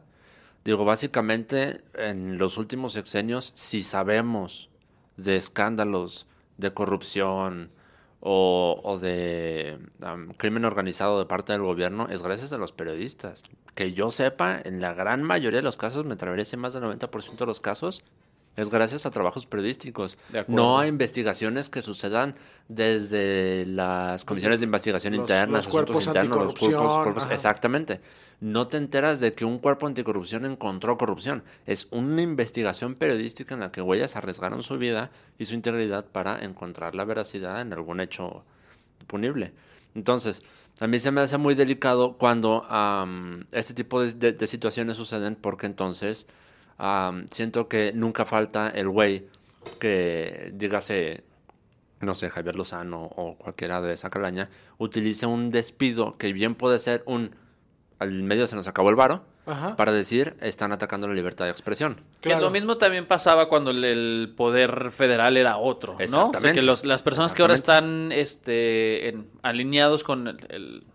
Digo, básicamente en los últimos sexenios, si sabemos de escándalos de corrupción o, o de crimen organizado de parte del gobierno, es gracias a los periodistas. Que yo sepa, en la gran mayoría de los casos, me atrevería a decir más del 90% de los casos, es gracias a trabajos periodísticos. No a investigaciones que sucedan desde las comisiones de investigación los- internas, los cuerpos internos, los cuerpos- exactamente. No te enteras de que un cuerpo anticorrupción encontró corrupción. Es una investigación periodística en la que huellas arriesgaron su vida y su integridad para encontrar la veracidad en algún hecho punible. Entonces, a mí se me hace muy delicado cuando este tipo de, de- de situaciones suceden porque entonces am, siento que nunca falta el güey que, dígase, no sé, Javier Lozano o cualquiera de esa calaña, utilice un despido que bien puede ser un al medio se nos acabó el varo Ajá. para decir están atacando la libertad de expresión. Que Claro. lo mismo también pasaba cuando el, el poder federal era otro, ¿no? O sea, que los- las personas que ahora están este, en- alineados con el-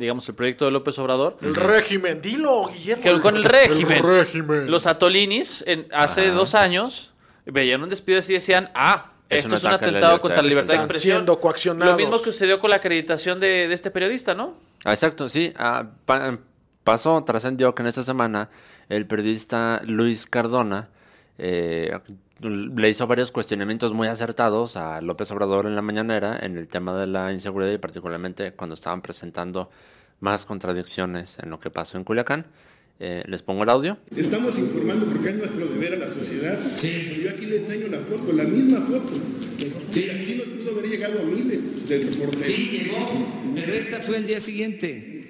digamos, el proyecto de López Obrador, El régimen, dilo, Guillermo. que con el régimen, El régimen. los atolinis, en, hace Ajá. dos años, veían un despido y decían, ah, Es esto un es un la atentado contra la libertad de Están expresión. siendo coaccionados. Lo mismo que sucedió con la acreditación de, de este periodista, ¿no? Ah, Exacto, sí. ah, pa- pasó, trascendió que en esta semana el periodista Luis Cardona eh, le hizo varios cuestionamientos muy acertados a López Obrador en la mañanera en el tema de la inseguridad y particularmente cuando estaban presentando más contradicciones en lo que pasó en Culiacán. Eh, les pongo el audio. Estamos informando porque es nuestro deber a la sociedad. Sí. Yo aquí le enseño la foto, la misma foto. Y así nos pudo haber llegado a miles de reporteros. Sí, llegó, pero esta fue el día siguiente.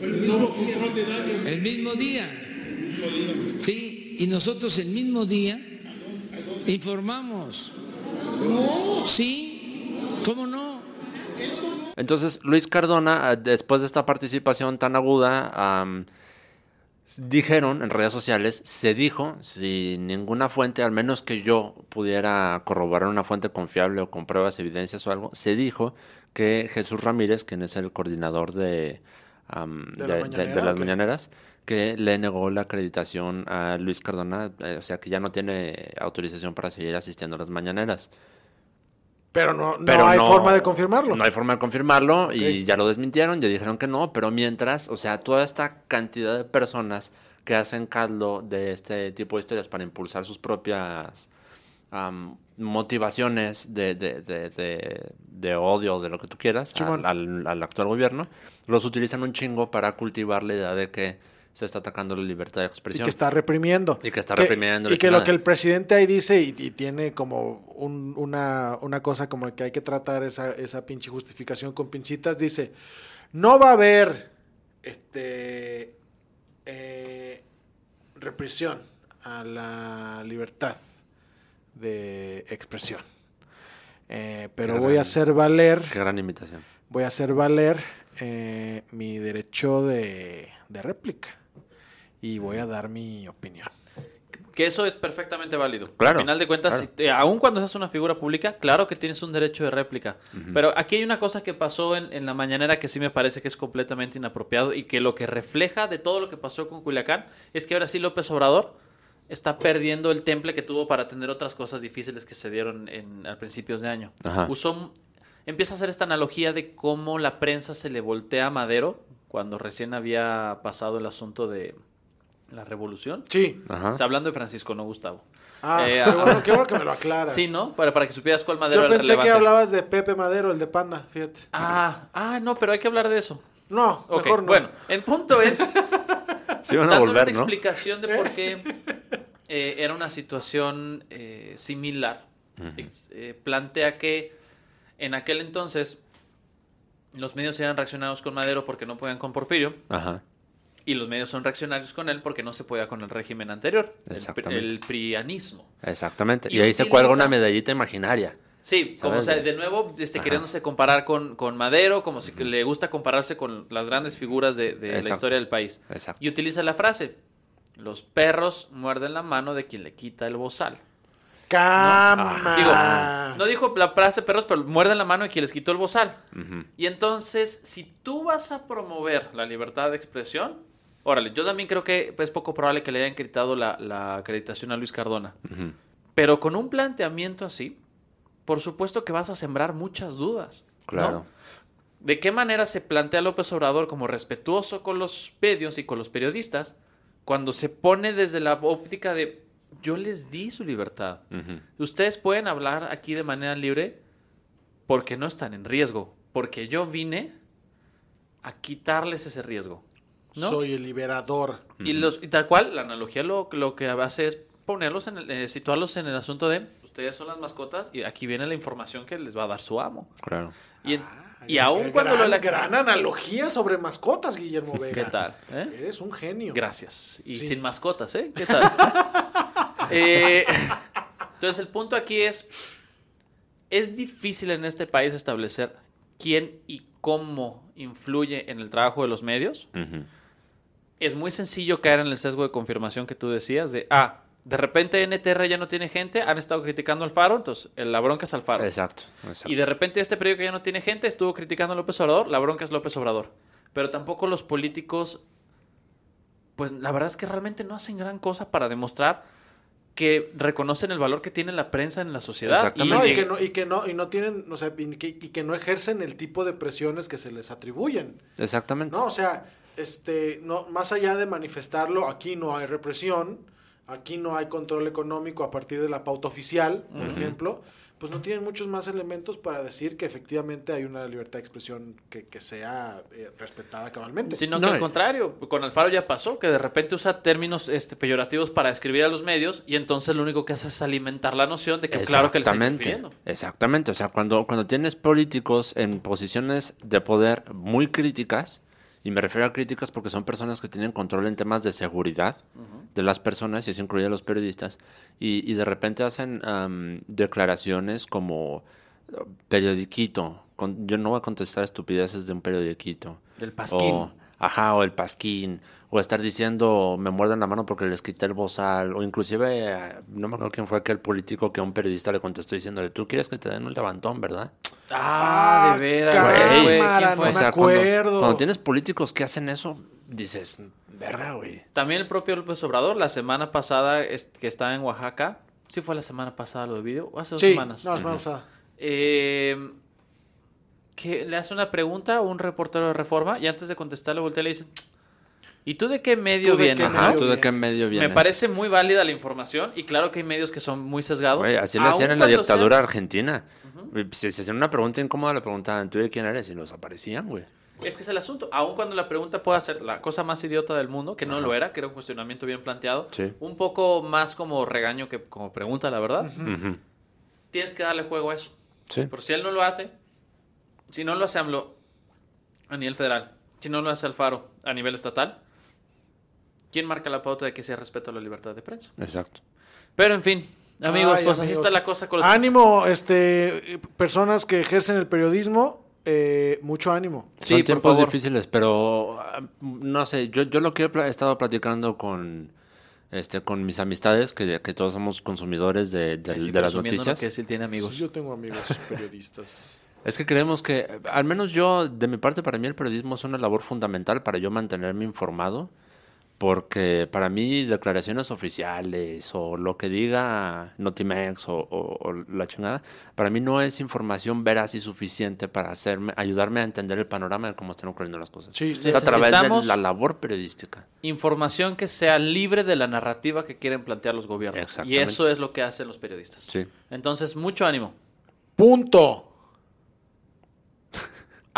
Fue el mismo control de daños. El mismo día. Sí, y nosotros el mismo día informamos. Sí, ¿cómo no? Entonces, Luis Cardona, eh, después de esta participación tan aguda, dijeron en redes sociales, se dijo, sin ninguna fuente, al menos que yo pudiera corroborar una fuente confiable o con pruebas, evidencias o algo, se dijo que Jesús Ramírez, quien es el coordinador de, ¿De de, la de- mañanera, de las mañaneras, que le negó la acreditación a Luis Cardona, eh, o sea, que ya no tiene autorización para seguir asistiendo a las mañaneras. Pero no, no Pero hay no- forma de confirmarlo. No hay forma de confirmarlo y ya lo desmintieron, ya dijeron que no, pero mientras, o sea, toda esta cantidad de personas que hacen caldo de este tipo de historias para impulsar sus propias am, motivaciones de, de, de, de- de odio, de lo que tú quieras, Simón. al, al- al actual gobierno, los utilizan un chingo para cultivar la idea de que se está atacando la libertad de y expresión. que está reprimiendo. Y que está reprimiendo, Y que lo que el presidente ahí dice y, y tiene como un- una, una cosa como que hay que tratar esa, esa pinche justificación con pinchitas, dice, no va a haber este eh, represión a la libertad de expresión. Eh, pero voy a hacer valer Qué gran imitación. voy a hacer valer eh, mi derecho de, de réplica y voy a dar mi opinión. Que eso es perfectamente válido. Claro, Al final de cuentas, claro. si aun cuando seas una figura pública, claro que tienes un derecho de réplica. Pero aquí hay una cosa que pasó en, en la mañanera que sí me parece que es completamente inapropiado y que lo que refleja de todo lo que pasó con Culiacán es que ahora sí López Obrador está perdiendo el temple que tuvo para atender otras cosas difíciles que se dieron en, a principios de año. Ajá. Usó, empieza a hacer esta analogía de cómo la prensa se le voltea a Madero cuando recién había pasado el asunto de la revolución. Sí. Ajá. O sea, hablando de Francisco, no Gustavo. Ah, Eh, qué, ah, bueno, qué bueno que me lo aclaras. Sí, ¿no? Para, para que supieras cuál madero Yo era el pensé que relevante. hablabas de Pepe Madero, el de Panda, fíjate. Ah, ah, no, pero hay que hablar de eso. No, mejor no. Bueno, el punto es Sí van a volver, una ¿no? explicación de por qué eh, era una situación eh, similar. Eh, plantea que en aquel entonces los medios eran reaccionados con Madero porque no podían con Porfirio Ajá. Y los medios son reaccionarios con él porque no se podía con el régimen anterior, el, Exactamente. el prianismo. Exactamente. Y Y, ahí se cuelga una medallita imaginaria. Sí, como sea, de nuevo este, Ajá. queriéndose comparar con, con Madero, como si le gusta compararse con las grandes figuras de, de la historia del país. Exacto. Y utiliza la frase, los perros muerden la mano de quien le quita el bozal. Cama. Digo, no dijo la frase perros, pero muerden la mano de quien les quitó el bozal. Y entonces, si tú vas a promover la libertad de expresión, órale, yo también creo que es poco probable que le hayan quitado la, la acreditación a Luis Cardona. Pero con un planteamiento así, por supuesto que vas a sembrar muchas dudas. ¿no? Claro. ¿De qué manera se plantea López Obrador como respetuoso con los medios y con los periodistas cuando se pone desde la óptica de yo les di su libertad? Ustedes pueden hablar aquí de manera libre porque no están en riesgo, porque yo vine a quitarles ese riesgo. ¿No? Soy el liberador. Y, los, y tal cual, la analogía lo, lo que hace es ponerlos en el- eh, situarlos en el asunto de ustedes son las mascotas y aquí viene la información que les va a dar su amo. Claro. Y, en- y aún cuando gran, lo la gran analogía sobre mascotas, Guillermo Vega. ¿Qué tal? eh? Eres un genio. Gracias. Y Sí. sin mascotas, ¿eh? ¿Qué tal? Eh, entonces, el punto aquí es, es difícil en este país establecer quién y cómo influye en el trabajo de los medios. Ujú. Es muy sencillo caer en el sesgo de confirmación que tú decías de, ah, de repente NTR ya no tiene gente, han estado criticando al Faro, entonces eh, la bronca es al Faro. Exacto. exacto. Y de repente este periódico ya no tiene gente, estuvo criticando a López Obrador, la bronca es López Obrador. Pero tampoco los políticos, pues la verdad es que realmente no hacen gran cosa para demostrar que reconocen el valor que tiene la prensa en la sociedad. Y, Exactamente. no, y que no, y que no, y no tienen, o sea, y que, y que no ejercen el tipo de presiones que se les atribuyen. Exactamente. No, o sea, este, no, más allá de manifestarlo, aquí no hay represión, aquí no hay control económico a partir de la pauta oficial, por ejemplo, pues no tienen muchos más elementos para decir que efectivamente hay una libertad de expresión que, que sea eh, respetada cabalmente. Sino No, que al contrario, con Alfaro ya pasó, que de repente usa términos este, peyorativos para describir a los medios y entonces lo único que hace es alimentar la noción de que claro que le está Exactamente. interfiriendo. Exactamente. O sea, cuando, cuando tienes políticos en posiciones de poder muy críticas Y me refiero a críticas porque son personas que tienen control en temas de seguridad de las personas, y eso incluye a los periodistas, y, y de repente hacen am, declaraciones como periodiquito. Con- yo no voy a contestar estupideces de un periodiquito. Del pasquín. O, ajá, o el pasquín. O estar diciendo, me muerden la mano porque les quité el bozal. O inclusive, eh, no me acuerdo quién fue aquel político que a un periodista le contestó diciéndole, tú quieres que te den un levantón, ¿verdad? Ah, de veras. cámara, güey. ¿Quién no acuerdo. Cuando, tienes políticos que hacen eso, dices, verga, güey. También el propio López Obrador, la semana pasada es- que estaba en Oaxaca. ¿Sí fue la semana pasada lo de video? ¿O hace dos Sí, semanas? no, la semana pasada. Eh, que le hace una pregunta a un reportero de Reforma y antes de contestarle voltea y le dice, ¿y tú de qué medio ¿Tú de qué vienes? Ajá, medio ¿tú de vienes? qué medio vienes? Me parece muy válida la información y claro que hay medios que son muy sesgados. Güey, así aun hacían en la dictadura argentina. Si se hacían una pregunta incómoda, le preguntaban, ¿tú de quién eres? Y los aparecían, güey. Es que es el asunto. Aun cuando la pregunta pueda ser la cosa más idiota del mundo, que no lo era, que era un cuestionamiento bien planteado, Sí. un poco más como regaño que como pregunta, la verdad, tienes que darle juego a eso. Sí. Por si él no lo hace, si no lo hace AMLO a nivel federal, si no lo hace Alfaro a nivel estatal, ¿quién marca la pauta de que sea respeto a la libertad de prensa? Exacto. Pero en fin, amigos, Ay, pues así está la cosa con los Ánimo, este, personas que ejercen el periodismo, eh, mucho ánimo. Sí, Son por tiempos favor. difíciles, pero ah, no sé, yo, yo lo que he estado platicando con este con mis amistades, que, que todos somos consumidores de, de- de las noticias, que sí tiene amigos. Sí, yo tengo amigos periodistas. es que creemos que, al menos yo, de mi parte, para mí el periodismo es una labor fundamental para yo mantenerme informado, porque para mí declaraciones oficiales o lo que diga Notimex o, o- o la chingada, para mí no es información veraz y suficiente para hacerme, ayudarme a entender el panorama de cómo están ocurriendo las cosas. Sí, Es a través de la labor periodística. Información que sea libre de la narrativa que quieren plantear los gobiernos. Y eso es lo que hacen los periodistas. Sí. Entonces, mucho ánimo. Punto.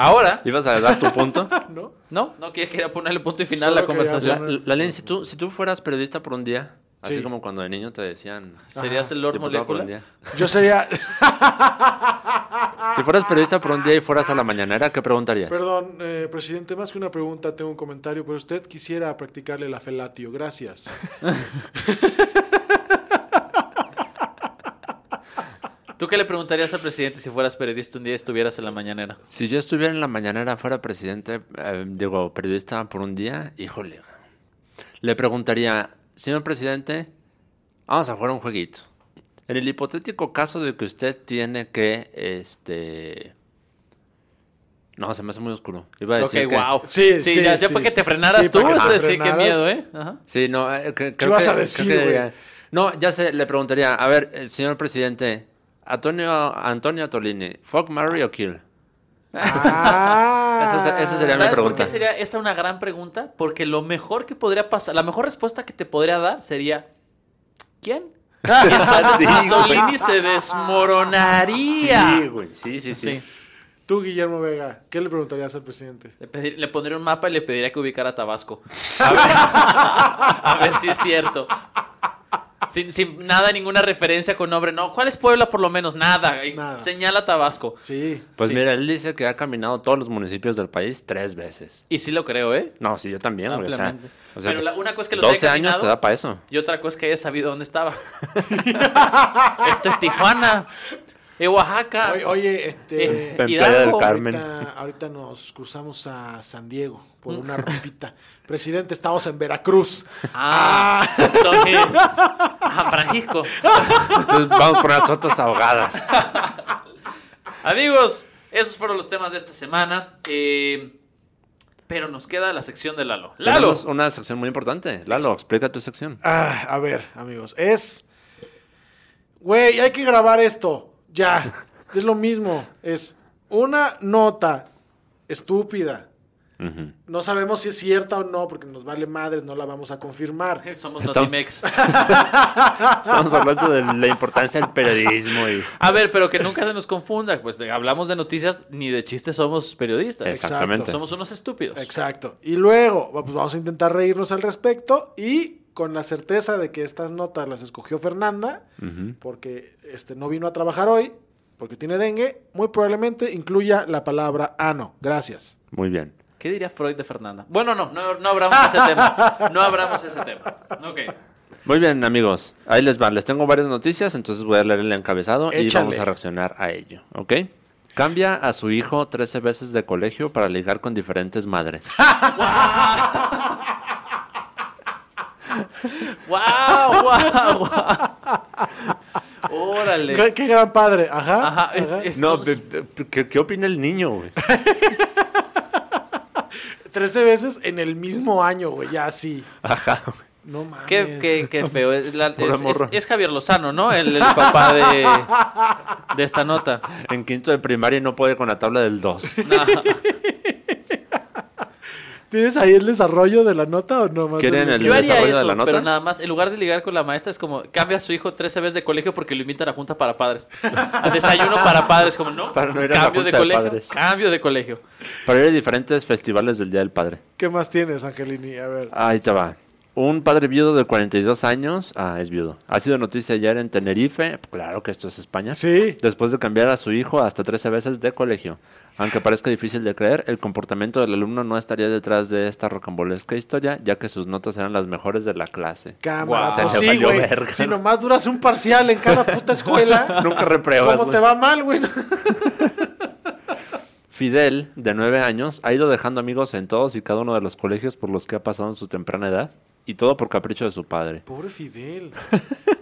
Ahora, ¿Ibas a dar tu punto? ¿No? no, no quería, quería ponerle punto y final a la conversación. poner- La, si tú, si tú fueras periodista por un día, así Sí. como cuando de niño te decían... ¿Serías el Lord diputado por un Molécula? día. Yo sería, Si fueras periodista por un día y fueras a la mañanera, ¿qué preguntarías? perdón, eh, presidente, más que una pregunta, tengo un comentario, pero usted quisiera practicarle la felatio. Gracias. ¿Tú qué le preguntarías al presidente si fueras periodista un día y estuvieras en la mañanera? Si yo estuviera en la mañanera, fuera presidente, eh, digo, periodista por un día, híjole. Le preguntaría, señor presidente, vamos a jugar un jueguito. En el hipotético caso de que usted tiene que, este... No, se me hace muy oscuro. Iba a Ok, que- wow. Sí, Sí, sí, ya, ya sí. para que te frenaras Sí, tú, qué miedo, ¿eh? Ajá. Sí, no, eh, que- creo ibas que- a decir, que No, ya sé, le preguntaría, a ver, eh, señor presidente, Antonio, Antonio Tolini, ¿fuck, marry o kill? Ah. Esa- esa sería mi ¿Sabes por pregunta. qué sería esa una gran pregunta? Porque lo mejor que podría pasar, la mejor respuesta que te podría dar sería ¿quién? Y entonces Sí, güey. Antolini se desmoronaría. Sí, güey, sí, sí, sí. Sí. Tú, Guillermo Vega, ¿qué le preguntarías al presidente? Le, pedir- le pondría un mapa y le pediría que ubicara Tabasco. A ver, a ver si es cierto. Sin, sin nada, ninguna referencia con nombre. No, ¿cuál es Puebla por lo menos? Nada. Señala Tabasco. Sí. Pues Sí. mira, él dice que ha caminado todos los municipios del país tres veces. Y sí lo creo, ¿eh? No, sí, yo también, güey. O sea, Ampliamente. o sea, Pero la- una cosa es que los 12 haya años te da para eso. Y otra cosa es que haya sabido dónde estaba. Esto es Tijuana. Oaxaca. Oye, oye, este... Eh, En Hidalgo. Playa del Carmen. Ahorita, ahorita nos cruzamos a San Diego por una rompita. Presidente, estamos en Veracruz. Ah, entonces. Ah, Francisco. Entonces vamos por las tortas ahogadas. Amigos, esos fueron los temas de esta semana. Eh, pero nos queda la sección de Lalo. Lalo. Tenemos una sección muy importante. Lalo, explica tu sección. Ah, a ver, amigos, es... Güey, hay que grabar esto. Ya. Es lo mismo. Es una nota estúpida. No sabemos si es cierta o no, porque nos vale madres, no la vamos a confirmar. Somos Estamos- Notimex. Estamos hablando de la importancia del periodismo y... A ver, pero que nunca se nos confunda. Pues de- hablamos de noticias, ni de chistes somos periodistas. Exactamente. Somos unos estúpidos. Exacto. Y luego, pues vamos a intentar reírnos al respecto y con la certeza de que estas notas las escogió Fernanda, porque este no vino a trabajar hoy, porque tiene dengue, muy probablemente incluya la palabra ano. Gracias. Muy bien. ¿Qué diría Freud de Fernanda? Bueno, no, no, no abramos ese tema. No abramos ese tema. Ok. Muy bien, amigos. Ahí les va. Les tengo varias noticias, entonces voy a leer el encabezado y vamos a reaccionar a ello, ¿ok? Cambia a su hijo 13 veces de colegio para ligar con diferentes madres. ¡Wow! ¡Wow! ¡Wow! Órale. Qué, qué gran padre. Ajá. Ajá, es- ajá. es- No, ¿qué, qué opina el niño, güey? 13 veces en el mismo año, güey. Ya sí. Ajá. No mames. Qué, qué- qué feo. Es, la- Pura es- morra. es- es Javier Lozano, ¿no? El, el papá de, de esta nota. En quinto de primaria y no puede con la tabla del 2. No. ¿Tienes ahí el desarrollo de la nota o no? Más ¿Quieren el- Yo haría desarrollo de la nota? pero nada más, en lugar de ligar con la maestra, es como, cambia a su hijo 13 veces de colegio porque lo invitan a junta para padres. A desayuno para padres, como, no, Para no ir a la cambio de junta de colegio, padres. cambio de colegio. Para ir a diferentes festivales del Día del Padre. ¿Qué más tienes, Angelini? A ver. Ahí te va. Un padre viudo de 42 años, ah, es viudo, ha sido noticia ayer en Tenerife, claro que esto es España, Sí. después de cambiar a su hijo hasta 13 veces de colegio. Aunque parezca difícil de creer, el comportamiento del alumno no estaría detrás de esta rocambolesca historia, ya que sus notas eran las mejores de la clase. Cámara. Guau. Pues sí, güey. Si nomás duras un parcial en cada puta escuela. Nunca repruebas. ¿Cómo te va mal, güey? Fidel, de 9 años, ha ido dejando amigos en todos y cada uno de los colegios por los que ha pasado en su temprana edad, y todo por capricho de su padre. Pobre Fidel.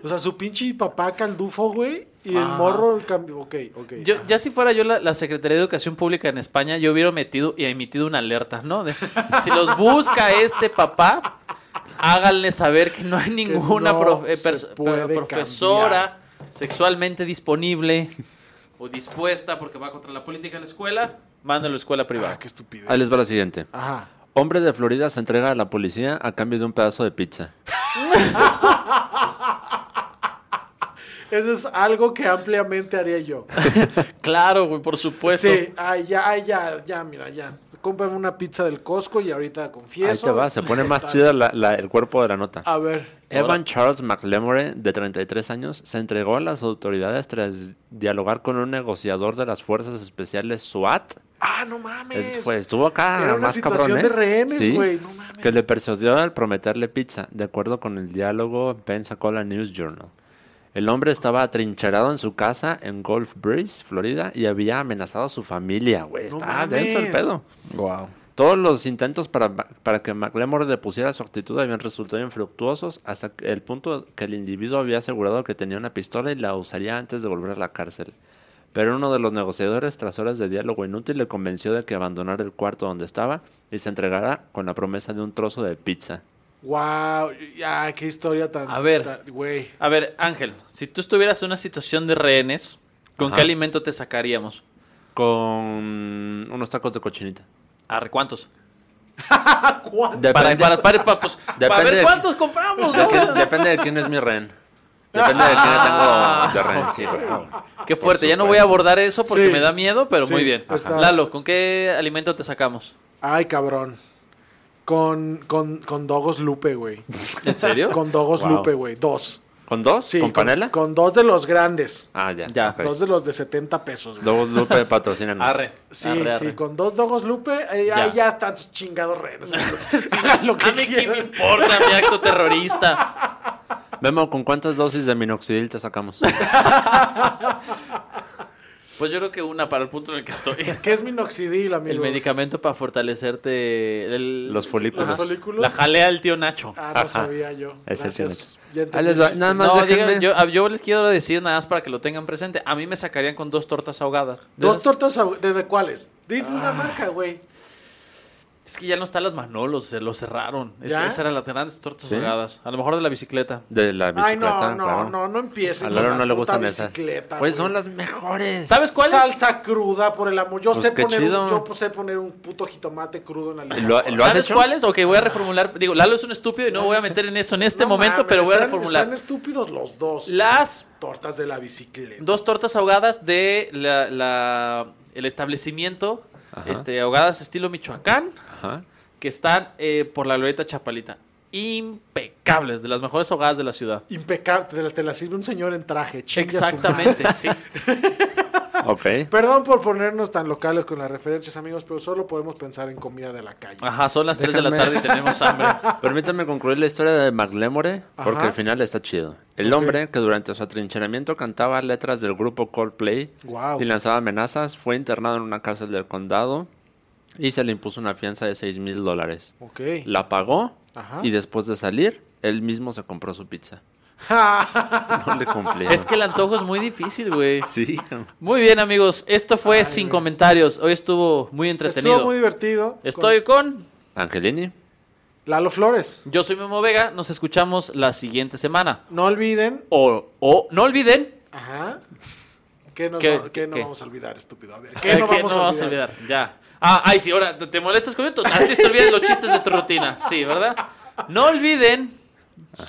O sea, su pinche papá caldufo, güey. Y el Ajá. morro cambió. Ok, ok. Yo, ya si fuera yo la, la Secretaría de Educación Pública en España, yo hubiera metido y emitido una alerta, ¿no? De, si los busca este papá, háganle saber que no hay ninguna no profe- eh, se profesora sexualmente disponible o dispuesta porque va contra la política en la escuela, mándalo a escuela privada. Ah, qué estupidez. Ahí les va la siguiente. Ajá. Hombre de Florida se entrega a la policía a cambio de un pedazo de pizza. Eso es algo que ampliamente haría yo. Claro, güey, por supuesto. Sí, ay, ya, ay, ya, ya, mira, ya. Cómprame una pizza del Costco y ahorita confieso. Ahí te va, se pone más chida la- la- el cuerpo de la nota. A ver. Evan Charles McLemore, de 33 años, se entregó a las autoridades tras dialogar con un negociador de las fuerzas especiales SWAT. Ah, no mames. Es- fue- estuvo acá Era una más situación cabrón, ¿eh? de rehenes, Sí, güey. No mames. que le persuadió al prometerle pizza, de acuerdo con el diálogo Pensacola News Journal. El hombre estaba atrincherado en su casa en Gulf Breeze, Florida, y había amenazado a su familia, güey. No Está denso el pedo. Wow. Todos los intentos para, para que McLemore depusiera su actitud habían resultado infructuosos hasta que- el punto que el individuo había asegurado que tenía una pistola y la usaría antes de volver a la cárcel. Pero uno de los negociadores, tras horas de diálogo inútil, le convenció de que abandonara el cuarto donde estaba y se entregara con la promesa de un trozo de pizza. Wow, ya, qué historia tan. A ver. Güey. A ver, Ángel, si tú estuvieras en una situación de rehenes, ¿con Ajá. qué alimento te sacaríamos? Con unos tacos de cochinita. Arre, ¿cuántos? ¿Cuánto? Para, Depende- para, para, para, pues, para Depende ver de- cuántos compramos, de ¿no? depende de quién es mi rehén. Depende de quién tengo sí. Qué Por fuerte, ya no voy a abordar eso porque Sí. me da miedo, pero Sí, muy bien. está- Lalo, ¿con qué alimento te sacamos? Ay, cabrón. Con, con, con Dogos Lupe, güey. ¿En serio? Con Dogos Wow. Lupe, güey. Dos. ¿Con dos? Sí, ¿Con panela? Con dos de los grandes. Ah, ya. Dos de los de 70 pesos, güey. Dos Lupe patrocínanos. Arre. Sí, arre, sí, arre. con dos Dogos Lupe, eh, Ya. ahí ya están sus chingados rehenes. Lo que A mí qué me importa mi acto terrorista. Memo, ¿con cuántas dosis de minoxidil te sacamos? Pues yo creo que una para el punto en el que estoy. ¿Qué es minoxidil, amigo? El medicamento para fortalecerte el- Los folículos. ¿Los folículos? La jalea del tío Nacho. Ah, no sabía yo. Es el tío les va. chiste. Nada más No, déjenme- digan, yo, a- yo les quiero decir nada más para que lo tengan presente. A mí me sacarían con dos tortas ahogadas. De Dos esas- tortas, ahog- ¿de, de cuáles? Dime Ah. una marca, güey. Es que ya no están las Manolos, se lo cerraron. Esas eran las grandes tortas ¿Sí? ahogadas. A lo mejor de la bicicleta. De la bicicleta, Ay, no, no, claro. no, no empiecen. A la no le gustan esas. Pues güey. son las mejores. ¿Sabes cuál es? Salsa cruda, por el amor. Yo Pues sé qué poner un, yo sé poner un puto jitomate crudo en la ¿Lo, licuadora. lo has ¿Sabes hecho? cuáles? Ok, voy a reformular. Digo, Lalo es un estúpido y no voy a meter en eso en este No momento, pero voy a reformular. Están estúpidos los dos. Las Tortas de la bicicleta. dos tortas ahogadas de la, la- el establecimiento, Ajá. este, ahogadas estilo Michoacán, Ajá. que están eh, por la glorieta Chapalita. Impecables, de las mejores ahogadas de la ciudad. Impecable. Te la, te la sirve un señor en traje. Exactamente, sí. Ok. Perdón por ponernos tan locales con las referencias, amigos, pero solo podemos pensar en comida de la calle. Ajá, son las 3 de la tarde y tenemos hambre. Permítanme concluir la historia de McLemore, porque Ajá. al final está chido. El hombre que durante su atrincheramiento cantaba letras del grupo Coldplay y lanzaba amenazas, fue internado en una cárcel del condado y se le impuso una fianza de 6 mil dólares. Ok. La pagó Ajá. y después de salir, él mismo se compró su pizza. No le cumplieron. Es que el antojo es muy difícil, güey. Sí. Muy bien, amigos. Esto fue Sin Comentarios. Hoy estuvo muy entretenido. Estuvo muy divertido. Estoy con... Angelini. con Lalo Flores. Yo soy Memo Vega. Nos escuchamos la siguiente semana. No olviden. O, o no olviden... Ajá. ¿Qué, nos ¿Qué- va- qué no qué? vamos a olvidar, estúpido? A ver, ¿qué no vamos, a, olvidar? Ya. Ah, ay, sí, ahora te- molestas con esto. A ti te olvidas los chistes de tu rutina. Sí, ¿verdad? No olviden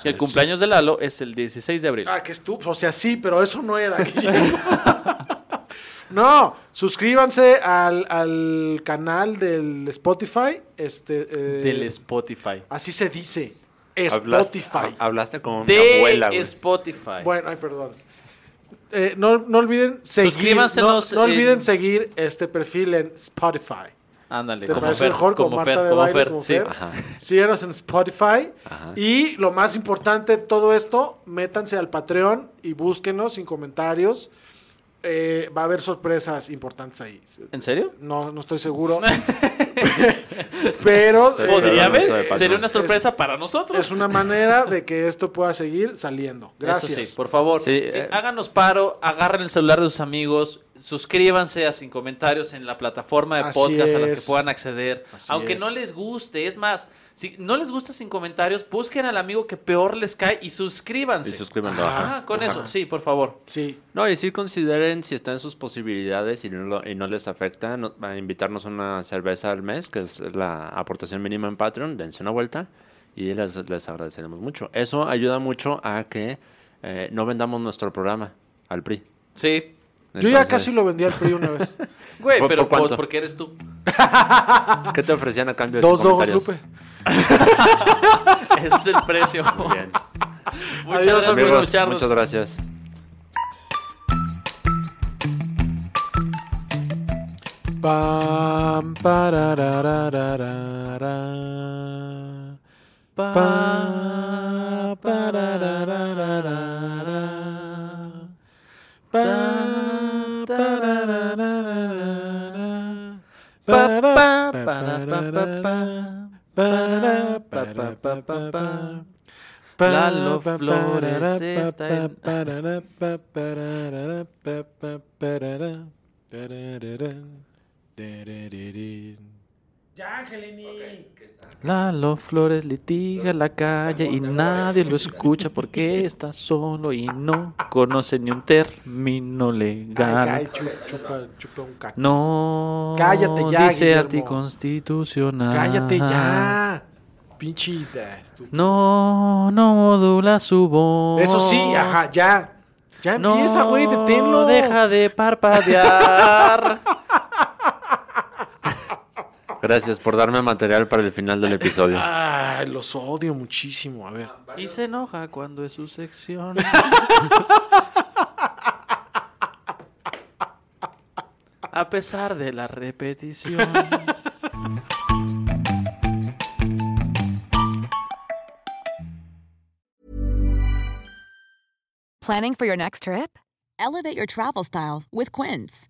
que el cumpleaños de Lalo es el 16 de abril. Ah, que estúpido. O sea, sí, pero eso no era. No, suscríbanse al, al canal del Spotify. Este, eh, Del Spotify. Así se dice. Hablaste- Spotify. ha- Hablaste como mi abuela, güey. Spotify. Bueno, ay, perdón. Eh, no, no olviden seguir. No, olviden en- seguir este perfil en Spotify. Ándale, ¿Te como parece Fer, mejor como Marta Fer, de como baile, Fer, como sí. Fer? Ajá. Síganos en Spotify. Ajá. Y lo más importante de todo esto, métanse al Patreon y búsquenos sin comentarios. Eh, va a haber sorpresas importantes ahí. ¿En serio? No, no estoy seguro. Pero Sí, eh, ¿Podría se me haber? Sería una sorpresa para nosotros. es una manera de que esto pueda seguir saliendo. Gracias. Eso sí, por favor. Sí, Sí, eh. Háganos paro, agarren el celular de sus amigos, suscríbanse a Sin Comentarios en la plataforma de Así podcast a la que puedan acceder. Así Aunque es. no les guste, es más, si no les gusta Sin Comentarios, busquen al amigo que peor les cae y suscríbanse. Y suscríbanlo, Ajá, ajá. con eso, sí, por favor. Sí. No, y sí consideren si está en sus posibilidades y no, y no les afecta no- a invitarnos una cerveza al mes, que es la aportación mínima en Patreon, dense una vuelta y les, les agradeceremos mucho. Eso ayuda mucho a que eh, no vendamos nuestro programa al PRI. Sí. Yo ya casi lo vendí al PRI una vez. Güey, ¿Por- pero por cuánto? pues porque eres tú. ¿Qué te ofrecían a cambio de Dos comentarios? Lupe. Ese es el precio. Bien. Muchas Adiós, gracias por Amigos, escucharnos. muchas gracias. Pam, parararararara. Pa, parararararara. Pa, parararararara. Pa, pa, Para, para, pa, pa, pa. para, Pa, pa, pa, pa, pa. pa, Lalo Flores está en- parara, pararara, tererirín. Lalo Flores litiga la calle y nadie lo escucha porque está solo y no conoce ni un término legal. ay, chu- chupa, chupa un cactus. No Cállate ya, dice Guillermo. anticonstitucional. Cállate ya. Pinchita. estúpido. No, no modula su voz. Eso sí, ajá, ya. Ya No empieza, güey, deténlo. deja de parpadear. Gracias por darme material para el final del episodio. Ay, los odio muchísimo. A ver. y se enoja cuando es su sección. A pesar de la repetición. Planning for your next trip? Elevate your travel style with Quince.